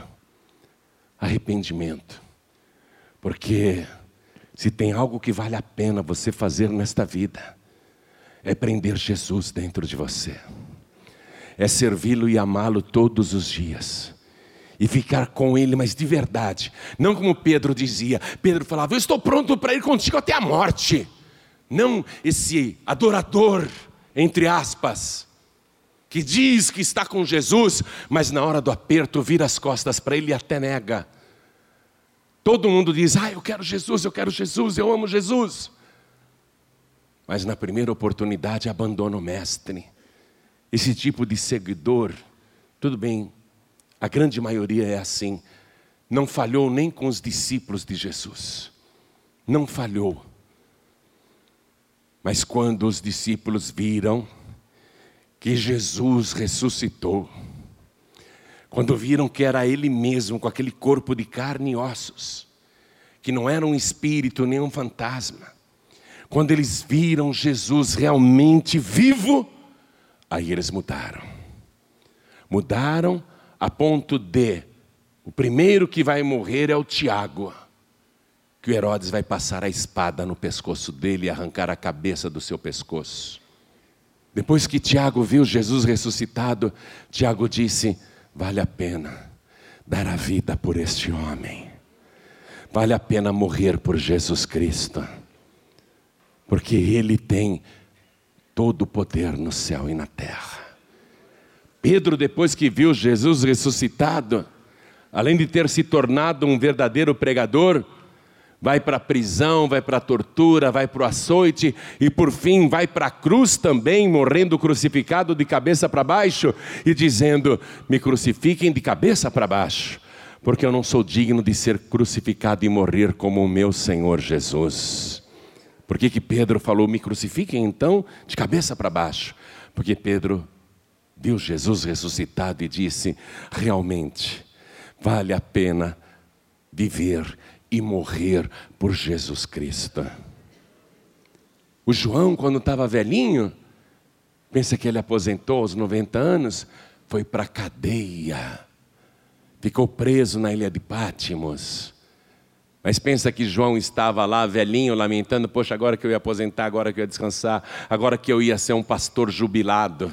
arrependimento, porque se tem algo que vale a pena você fazer nesta vida, é prender Jesus dentro de você, é servi-lo e amá-lo todos os dias e ficar com ele, mas de verdade. Não como Pedro dizia. Pedro falava: Eu estou pronto para ir contigo até a morte. Não esse adorador, entre aspas, que diz que está com Jesus, mas na hora do aperto vira as costas para ele e até nega. Todo mundo diz: Ah, eu quero Jesus, eu quero Jesus, eu amo Jesus. Mas na primeira oportunidade abandona o Mestre. Esse tipo de seguidor, tudo bem, a grande maioria é assim. Não falhou nem com os discípulos de Jesus. Não falhou. Mas quando os discípulos viram que Jesus ressuscitou, quando viram que era Ele mesmo, com aquele corpo de carne e ossos, que não era um espírito nem um fantasma, quando eles viram Jesus realmente vivo, aí eles mudaram. Mudaram a ponto de o primeiro que vai morrer é o Tiago, que o Herodes vai passar a espada no pescoço dele e arrancar a cabeça do seu pescoço. Depois que Tiago viu Jesus ressuscitado, Tiago disse: Vale a pena dar a vida por este homem, vale a pena morrer por Jesus Cristo, porque Ele tem todo o poder no céu e na terra. Pedro, depois que viu Jesus ressuscitado, além de ter se tornado um verdadeiro pregador, vai para a prisão, vai para a tortura, vai para o açoite e por fim vai para a cruz também, morrendo crucificado de cabeça para baixo e dizendo: Me crucifiquem de cabeça para baixo, porque eu não sou digno de ser crucificado e morrer como o meu Senhor Jesus. Por que, que Pedro falou: Me crucifiquem então de cabeça para baixo? Porque Pedro viu Jesus ressuscitado e disse: realmente vale a pena viver e morrer por Jesus Cristo. O João, quando estava velhinho, pensa que ele aposentou aos 90 anos, foi para a cadeia, ficou preso na ilha de Pátimos. Mas pensa que João estava lá, velhinho, lamentando: Poxa, agora que eu ia aposentar, agora que eu ia descansar, agora que eu ia ser um pastor jubilado.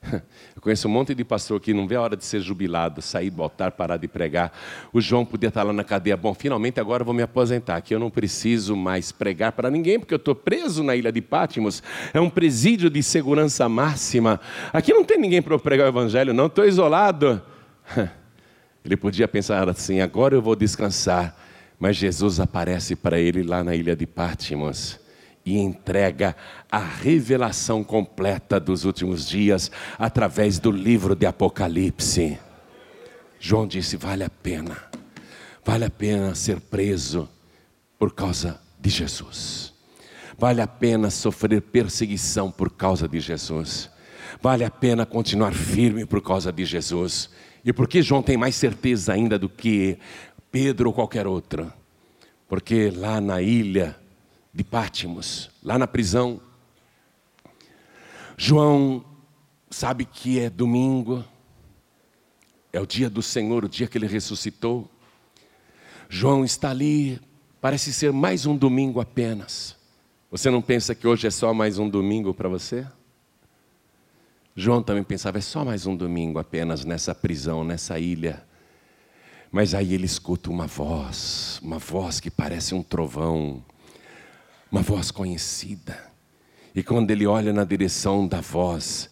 [LAUGHS] Eu conheço um monte de pastor que não vê a hora de ser jubilado, sair do altar, parar de pregar. O João podia estar lá na cadeia. Bom, finalmente agora eu vou me aposentar, que eu não preciso mais pregar para ninguém, porque eu estou preso na ilha de Pátimos. É um presídio de segurança máxima. Aqui não tem ninguém para pregar o evangelho, não, estou isolado. [LAUGHS] Ele podia pensar assim: agora eu vou descansar. Mas Jesus aparece para ele lá na ilha de Pátimos e entrega a revelação completa dos últimos dias através do livro de Apocalipse. João disse: vale a pena, vale a pena ser preso por causa de Jesus, vale a pena sofrer perseguição por causa de Jesus, vale a pena continuar firme por causa de Jesus. E por que João tem mais certeza ainda do que Pedro ou qualquer outro? Porque lá na ilha, de Pátimos, lá na prisão. João sabe que é domingo, é o dia do Senhor, o dia que ele ressuscitou. João está ali, parece ser mais um domingo apenas. Você não pensa que hoje é só mais um domingo para você? João também pensava, é só mais um domingo apenas nessa prisão, nessa ilha. Mas aí ele escuta uma voz, uma voz que parece um trovão uma voz conhecida. E quando ele olha na direção da voz,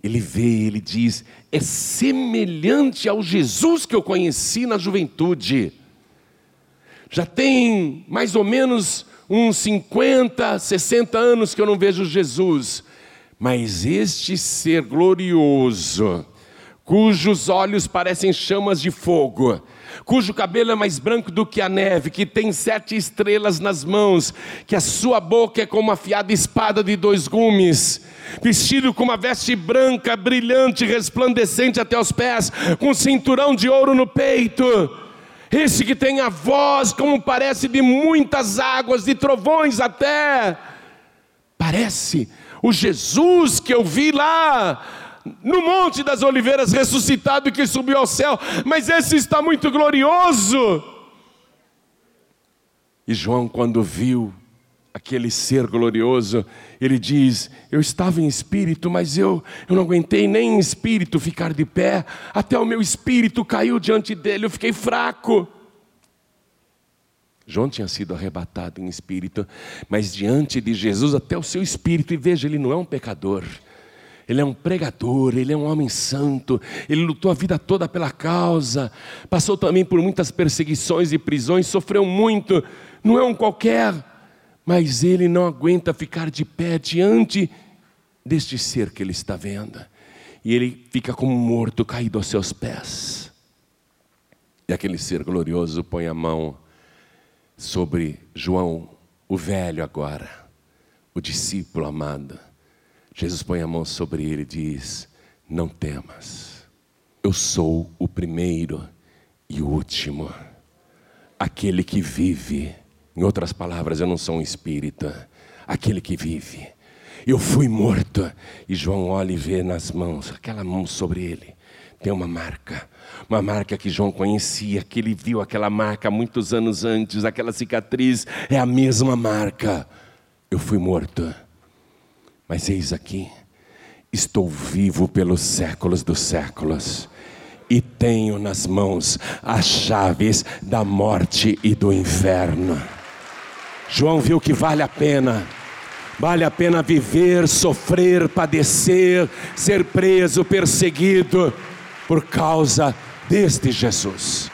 ele vê, ele diz: é semelhante ao Jesus que eu conheci na juventude. Já tem mais ou menos uns 50, 60 anos que eu não vejo Jesus, mas este ser glorioso, cujos olhos parecem chamas de fogo, cujo cabelo é mais branco do que a neve, que tem sete estrelas nas mãos, que a sua boca é como uma afiada espada de dois gumes, vestido com uma veste branca, brilhante, resplandecente até os pés, com um cinturão de ouro no peito. Esse que tem a voz como parece de muitas águas, de trovões até. Parece o Jesus que eu vi lá no Monte das Oliveiras ressuscitado que subiu ao céu, mas esse está muito glorioso. E João, quando viu aquele ser glorioso, ele diz: Eu estava em espírito, mas eu, eu não aguentei nem em espírito ficar de pé, até o meu espírito caiu diante dele, eu fiquei fraco. João tinha sido arrebatado em espírito, mas diante de Jesus, até o seu espírito, e veja, ele não é um pecador, ele é um pregador, ele é um homem santo, ele lutou a vida toda pela causa, passou também por muitas perseguições e prisões, sofreu muito, não é um qualquer, mas ele não aguenta ficar de pé diante deste ser que ele está vendo, e ele fica como morto, caído aos seus pés. E aquele ser glorioso põe a mão sobre João, o velho agora, o discípulo amado Jesus põe a mão sobre ele e diz: Não temas, eu sou o primeiro e o último, aquele que vive. Em outras palavras, eu não sou um espírito, aquele que vive. Eu fui morto. E João olha e vê nas mãos, aquela mão sobre ele, tem uma marca. Uma marca que João conhecia, que ele viu aquela marca muitos anos antes, aquela cicatriz, é a mesma marca. Eu fui morto mas eis aqui, estou vivo pelos séculos dos séculos e tenho nas mãos as chaves da morte e do inferno. João viu que vale a pena, vale a pena viver, sofrer, padecer, ser preso, perseguido, por causa deste Jesus.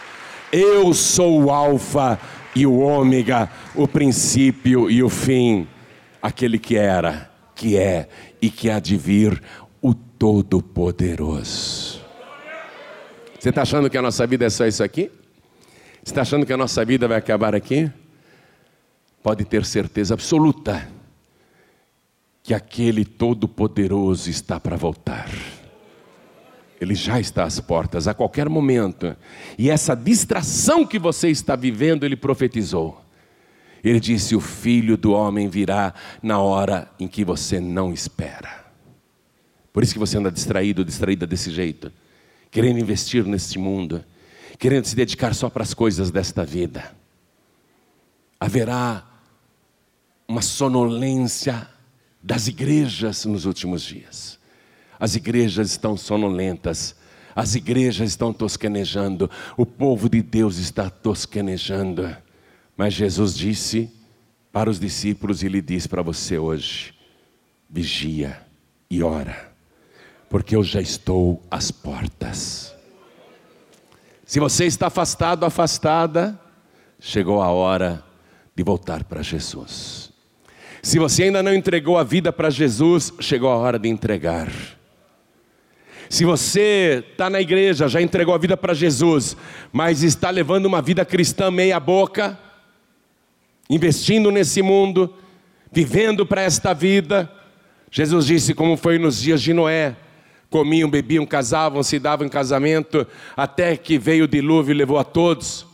Eu sou o Alfa e o Ômega, o princípio e o fim, aquele que era que é e que há de vir o Todo-Poderoso. Você está achando que a nossa vida é só isso aqui? Você está achando que a nossa vida vai acabar aqui? Pode ter certeza absoluta que aquele Todo-Poderoso está para voltar. Ele já está às portas a qualquer momento. E essa distração que você está vivendo, ele profetizou. Ele disse: O filho do homem virá na hora em que você não espera. Por isso que você anda distraído, distraída desse jeito, querendo investir neste mundo, querendo se dedicar só para as coisas desta vida. haverá uma sonolência das igrejas nos últimos dias. As igrejas estão sonolentas, as igrejas estão tosquenejando, o povo de Deus está tosquenejando. Mas Jesus disse para os discípulos e lhe diz para você hoje: vigia e ora, porque eu já estou às portas. Se você está afastado, afastada, chegou a hora de voltar para Jesus. Se você ainda não entregou a vida para Jesus, chegou a hora de entregar. Se você está na igreja, já entregou a vida para Jesus, mas está levando uma vida cristã meia-boca, investindo nesse mundo, vivendo para esta vida, Jesus disse como foi nos dias de Noé: comiam, bebiam, casavam, se davam em casamento, até que veio o dilúvio e levou a todos.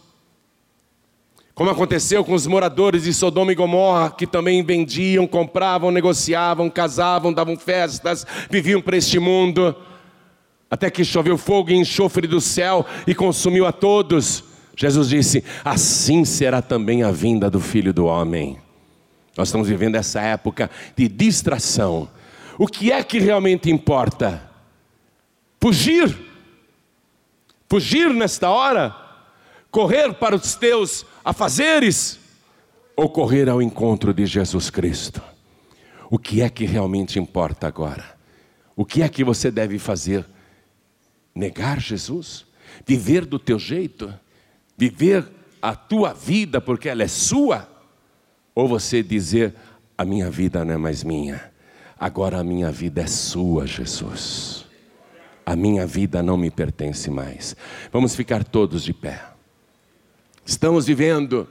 Como aconteceu com os moradores de Sodoma e Gomorra, que também vendiam, compravam, negociavam, casavam, davam festas, viviam para este mundo, até que choveu fogo e enxofre do céu e consumiu a todos. Jesus disse: Assim será também a vinda do filho do homem. Nós estamos vivendo essa época de distração. O que é que realmente importa? Fugir. Fugir nesta hora? Correr para os teus afazeres? Ou correr ao encontro de Jesus Cristo? O que é que realmente importa agora? O que é que você deve fazer? Negar Jesus? Viver do teu jeito? Viver a tua vida porque ela é sua? Ou você dizer: a minha vida não é mais minha, agora a minha vida é sua, Jesus a minha vida não me pertence mais. Vamos ficar todos de pé. Estamos vivendo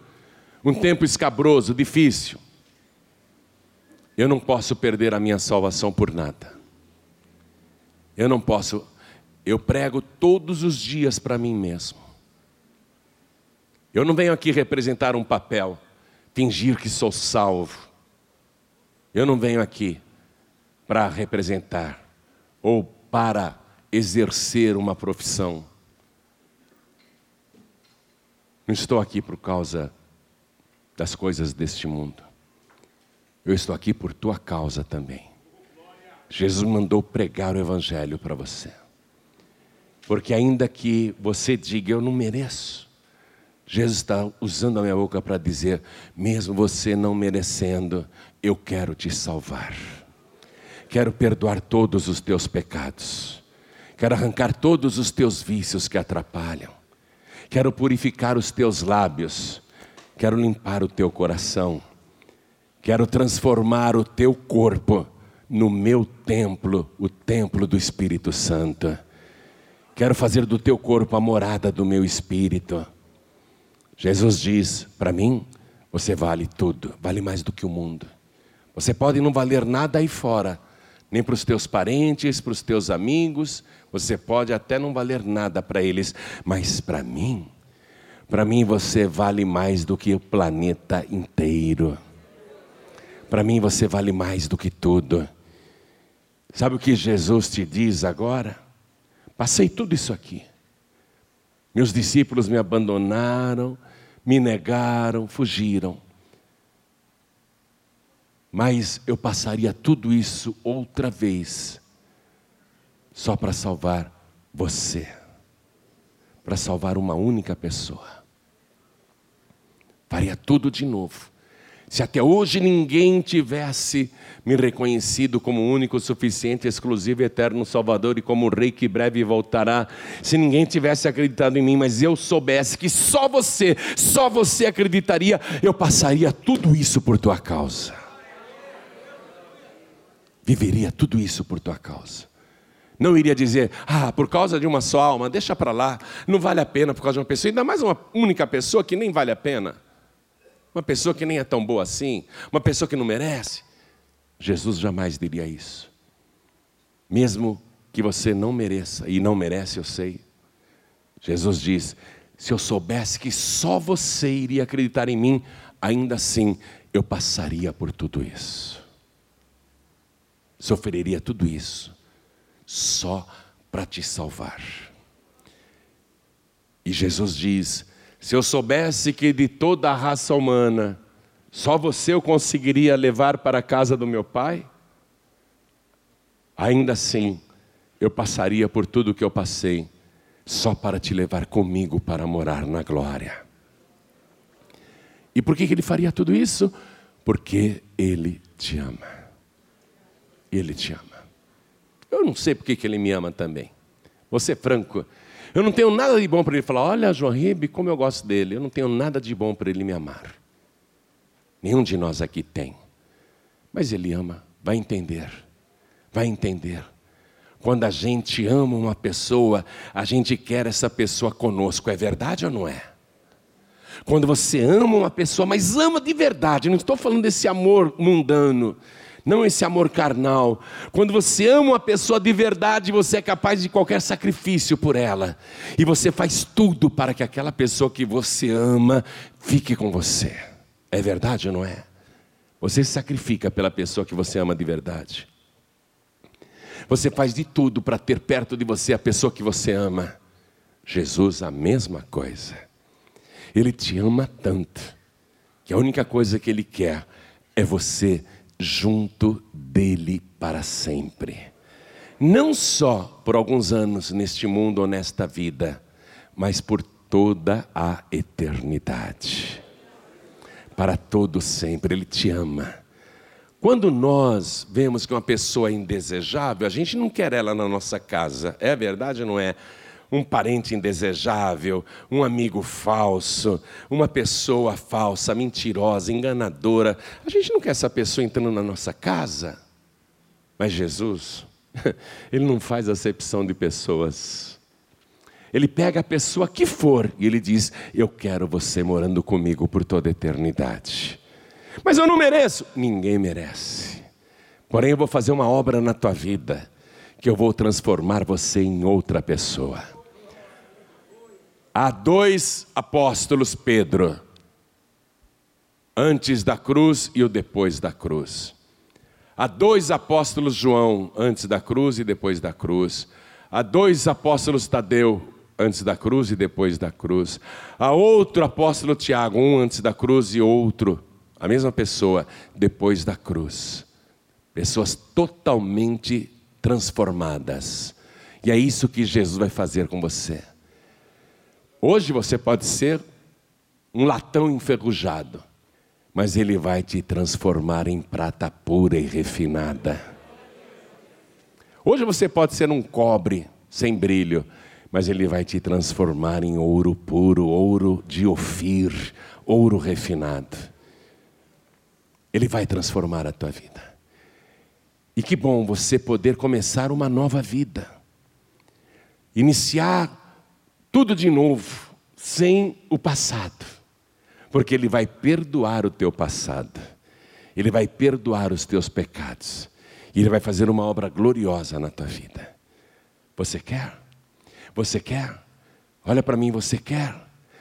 um tempo escabroso, difícil. Eu não posso perder a minha salvação por nada. Eu não posso. Eu prego todos os dias para mim mesmo. Eu não venho aqui representar um papel, fingir que sou salvo. Eu não venho aqui para representar ou para exercer uma profissão. Não estou aqui por causa das coisas deste mundo. Eu estou aqui por tua causa também. Jesus mandou pregar o Evangelho para você. Porque ainda que você diga, eu não mereço, Jesus está usando a minha boca para dizer, mesmo você não merecendo, eu quero te salvar. Quero perdoar todos os teus pecados Quero arrancar todos os teus vícios que atrapalham. Quero purificar os teus lábios. Quero limpar o teu coração. Quero transformar o teu corpo no meu templo, o templo do Espírito Santo. Quero fazer do teu corpo a morada do meu espírito. Jesus diz para mim: você vale tudo, vale mais do que o mundo. Você pode não valer nada aí fora, nem para os teus parentes, para os teus amigos, você pode até não valer nada para eles, mas para mim, para mim você vale mais do que o planeta inteiro. Para mim você vale mais do que tudo. Sabe o que Jesus te diz agora? Passei tudo isso aqui. Meus discípulos me abandonaram, me negaram, fugiram. Mas eu passaria tudo isso outra vez só para salvar você, para salvar uma única pessoa. Faria tudo de novo. Se até hoje ninguém tivesse me reconhecido como único, suficiente, exclusivo, eterno Salvador e como Rei que breve voltará, se ninguém tivesse acreditado em mim, mas eu soubesse que só você, só você acreditaria, eu passaria tudo isso por tua causa. Viveria tudo isso por tua causa. Não iria dizer, ah, por causa de uma só alma, deixa para lá, não vale a pena por causa de uma pessoa, ainda mais uma única pessoa que nem vale a pena. Uma pessoa que nem é tão boa assim, uma pessoa que não merece. Jesus jamais diria isso. Mesmo que você não mereça, e não merece, eu sei. Jesus diz: se eu soubesse que só você iria acreditar em mim, ainda assim eu passaria por tudo isso. Sofreria tudo isso só para te salvar. E Jesus diz: Se eu soubesse que de toda a raça humana, só você eu conseguiria levar para a casa do meu pai, ainda assim, eu passaria por tudo o que eu passei, só para te levar comigo para morar na glória. E por que ele faria tudo isso? Porque ele te ama. Ele te ama. Eu não sei porque que ele me ama também. Vou ser franco. Eu não tenho nada de bom para ele falar, olha, João Ribe, como eu gosto dele. Eu não tenho nada de bom para ele me amar. Nenhum de nós aqui tem. Mas ele ama, vai entender. Vai entender. Quando a gente ama uma pessoa, a gente quer essa pessoa conosco. É verdade ou não é? Quando você ama uma pessoa, mas ama de verdade, não estou falando desse amor mundano, não esse amor carnal. Quando você ama uma pessoa de verdade, você é capaz de qualquer sacrifício por ela, e você faz tudo para que aquela pessoa que você ama fique com você. É verdade ou não é? Você se sacrifica pela pessoa que você ama de verdade. Você faz de tudo para ter perto de você a pessoa que você ama. Jesus, a mesma coisa. Ele te ama tanto que a única coisa que ele quer é você junto dele para sempre. Não só por alguns anos neste mundo ou nesta vida, mas por toda a eternidade. Para todo sempre, ele te ama. Quando nós vemos que uma pessoa é indesejável, a gente não quer ela na nossa casa, é verdade ou não é? Um parente indesejável, um amigo falso, uma pessoa falsa, mentirosa, enganadora. A gente não quer essa pessoa entrando na nossa casa. Mas Jesus, [LAUGHS] Ele não faz acepção de pessoas. Ele pega a pessoa que for e ele diz: Eu quero você morando comigo por toda a eternidade. Mas eu não mereço. Ninguém merece. Porém, eu vou fazer uma obra na tua vida, que eu vou transformar você em outra pessoa. Há dois apóstolos Pedro, antes da cruz e o depois da cruz. Há dois apóstolos João, antes da cruz e depois da cruz. Há dois apóstolos Tadeu, antes da cruz e depois da cruz. Há outro apóstolo Tiago, um antes da cruz e outro, a mesma pessoa, depois da cruz. Pessoas totalmente transformadas. E é isso que Jesus vai fazer com você. Hoje você pode ser um latão enferrujado, mas ele vai te transformar em prata pura e refinada. Hoje você pode ser um cobre sem brilho, mas ele vai te transformar em ouro puro, ouro de Ofir, ouro refinado. Ele vai transformar a tua vida. E que bom você poder começar uma nova vida. Iniciar tudo de novo, sem o passado, porque Ele vai perdoar o teu passado, Ele vai perdoar os teus pecados, e Ele vai fazer uma obra gloriosa na tua vida. Você quer? Você quer? Olha para mim, você quer?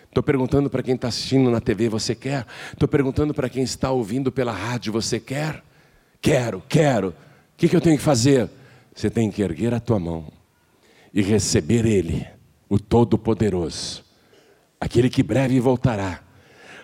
Estou perguntando para quem está assistindo na TV, você quer? Estou perguntando para quem está ouvindo pela rádio, você quer? Quero, quero. O que, que eu tenho que fazer? Você tem que erguer a tua mão e receber Ele o Todo-Poderoso, aquele que breve voltará,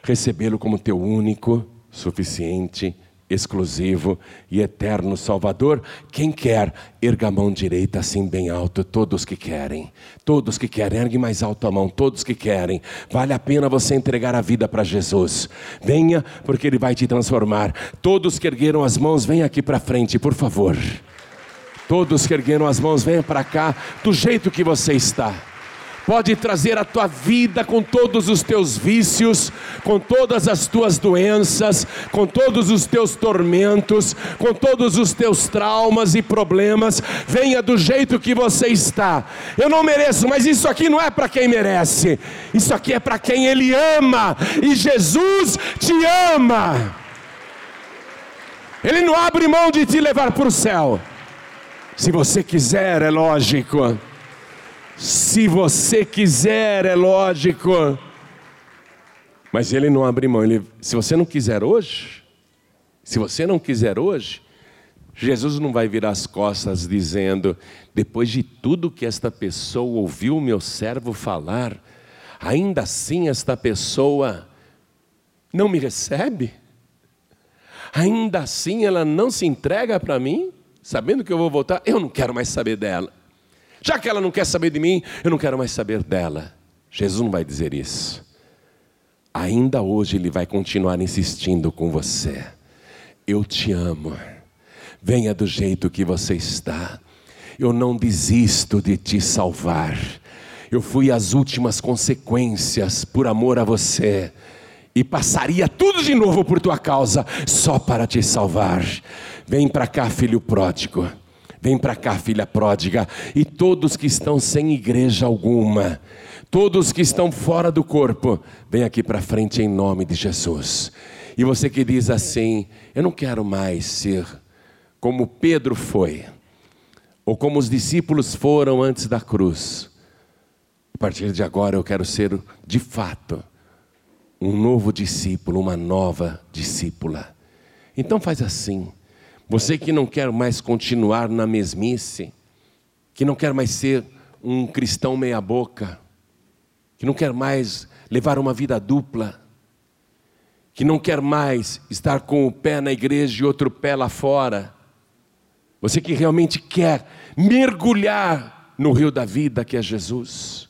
recebê-lo como teu único, suficiente, exclusivo e eterno Salvador. Quem quer, erga a mão direita assim bem alto. Todos que querem, todos que querem, ergue mais alto a mão. Todos que querem, vale a pena você entregar a vida para Jesus. Venha, porque Ele vai te transformar. Todos que ergueram as mãos, venha aqui para frente, por favor. Todos que ergueram as mãos, venha para cá, do jeito que você está pode trazer a tua vida com todos os teus vícios, com todas as tuas doenças, com todos os teus tormentos, com todos os teus traumas e problemas. Venha do jeito que você está. Eu não mereço, mas isso aqui não é para quem merece, isso aqui é para quem Ele ama, e Jesus te ama. Ele não abre mão de te levar para o céu. Se você quiser, é lógico. Se você quiser, é lógico. Mas ele não abre mão. Ele, se você não quiser hoje, se você não quiser hoje, Jesus não vai virar as costas dizendo: depois de tudo que esta pessoa ouviu meu servo falar, ainda assim esta pessoa não me recebe? Ainda assim ela não se entrega para mim, sabendo que eu vou voltar? Eu não quero mais saber dela. Já que ela não quer saber de mim, eu não quero mais saber dela. Jesus não vai dizer isso. Ainda hoje ele vai continuar insistindo com você. Eu te amo. Venha do jeito que você está. Eu não desisto de te salvar. Eu fui às últimas consequências por amor a você e passaria tudo de novo por tua causa, só para te salvar. Vem para cá, filho pródigo. Vem para cá, filha pródiga, e todos que estão sem igreja alguma, todos que estão fora do corpo, vem aqui para frente em nome de Jesus. E você que diz assim: Eu não quero mais ser como Pedro foi, ou como os discípulos foram antes da cruz. A partir de agora eu quero ser de fato um novo discípulo, uma nova discípula. Então faz assim. Você que não quer mais continuar na mesmice, que não quer mais ser um cristão meia-boca, que não quer mais levar uma vida dupla, que não quer mais estar com o pé na igreja e outro pé lá fora. Você que realmente quer mergulhar no rio da vida que é Jesus,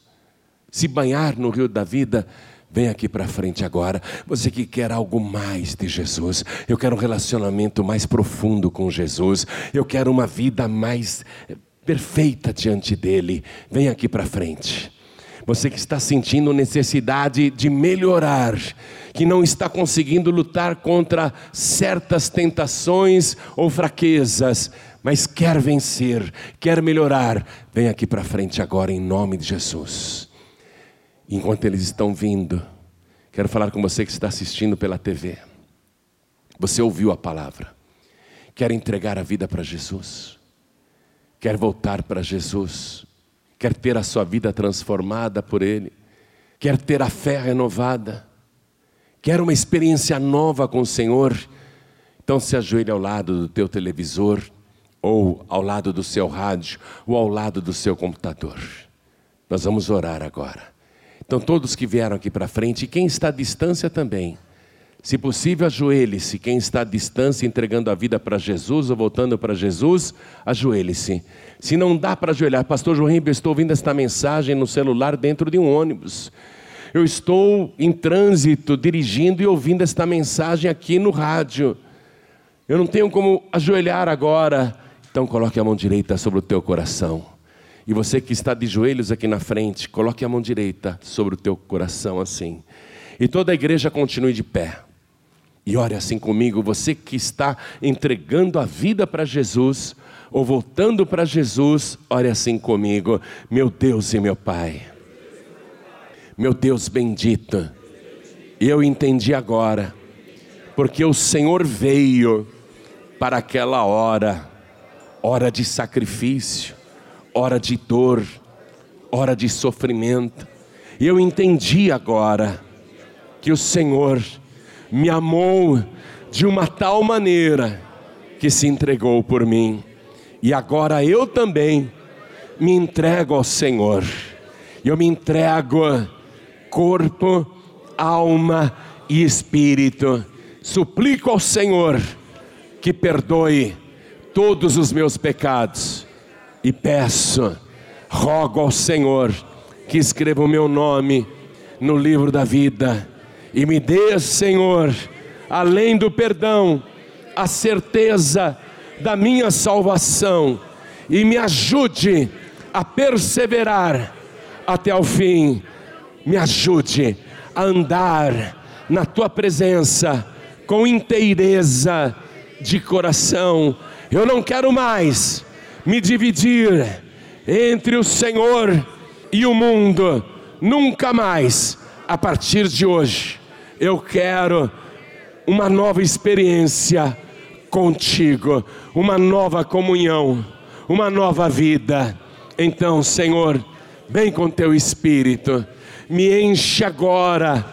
se banhar no rio da vida, Vem aqui para frente agora. Você que quer algo mais de Jesus. Eu quero um relacionamento mais profundo com Jesus. Eu quero uma vida mais eh, perfeita diante dele. Vem aqui para frente. Você que está sentindo necessidade de melhorar, que não está conseguindo lutar contra certas tentações ou fraquezas, mas quer vencer, quer melhorar, vem aqui para frente agora em nome de Jesus. Enquanto eles estão vindo, quero falar com você que está assistindo pela TV. Você ouviu a palavra, quer entregar a vida para Jesus, quer voltar para Jesus, quer ter a sua vida transformada por Ele, quer ter a fé renovada, quer uma experiência nova com o Senhor. Então se ajoelhe ao lado do teu televisor, ou ao lado do seu rádio, ou ao lado do seu computador. Nós vamos orar agora. Então, todos que vieram aqui para frente, e quem está à distância também, se possível, ajoelhe-se. Quem está à distância entregando a vida para Jesus ou voltando para Jesus, ajoelhe-se. Se não dá para ajoelhar, Pastor João eu estou ouvindo esta mensagem no celular dentro de um ônibus. Eu estou em trânsito, dirigindo e ouvindo esta mensagem aqui no rádio. Eu não tenho como ajoelhar agora. Então coloque a mão direita sobre o teu coração. E você que está de joelhos aqui na frente, coloque a mão direita sobre o teu coração assim. E toda a igreja continue de pé. E ore assim comigo, você que está entregando a vida para Jesus, ou voltando para Jesus, ore assim comigo, meu Deus e meu Pai. Meu Deus bendito, eu entendi agora, porque o Senhor veio para aquela hora, hora de sacrifício, hora de dor, hora de sofrimento. E eu entendi agora que o Senhor me amou de uma tal maneira que se entregou por mim. E agora eu também me entrego ao Senhor. Eu me entrego corpo, alma e espírito. Suplico ao Senhor que perdoe todos os meus pecados e peço, rogo ao Senhor que escreva o meu nome no livro da vida e me dê, Senhor, além do perdão, a certeza da minha salvação e me ajude a perseverar até o fim. Me ajude a andar na tua presença com inteireza de coração. Eu não quero mais me dividir entre o Senhor e o mundo, nunca mais, a partir de hoje, eu quero uma nova experiência contigo, uma nova comunhão, uma nova vida. Então, Senhor, vem com teu espírito, me enche agora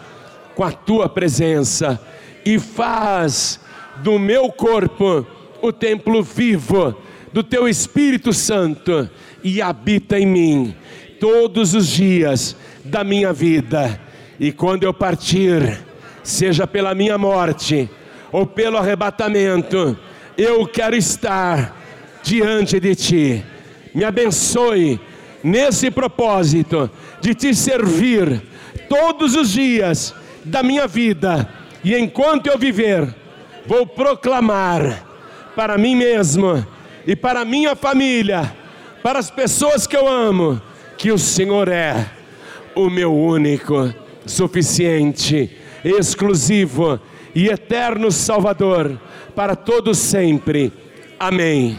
com a tua presença e faz do meu corpo o templo vivo do teu Espírito Santo e habita em mim todos os dias, da minha vida. E quando eu partir, seja pela minha morte ou pelo arrebatamento, eu quero estar diante de Ti. Me abençoe nesse propósito de Te servir todos os dias da minha vida, e enquanto eu viver, vou proclamar para mim mesmo e para minha família, para as pessoas que eu amo, que o Senhor é o meu único, suficiente, exclusivo e eterno Salvador para todos sempre. Amém.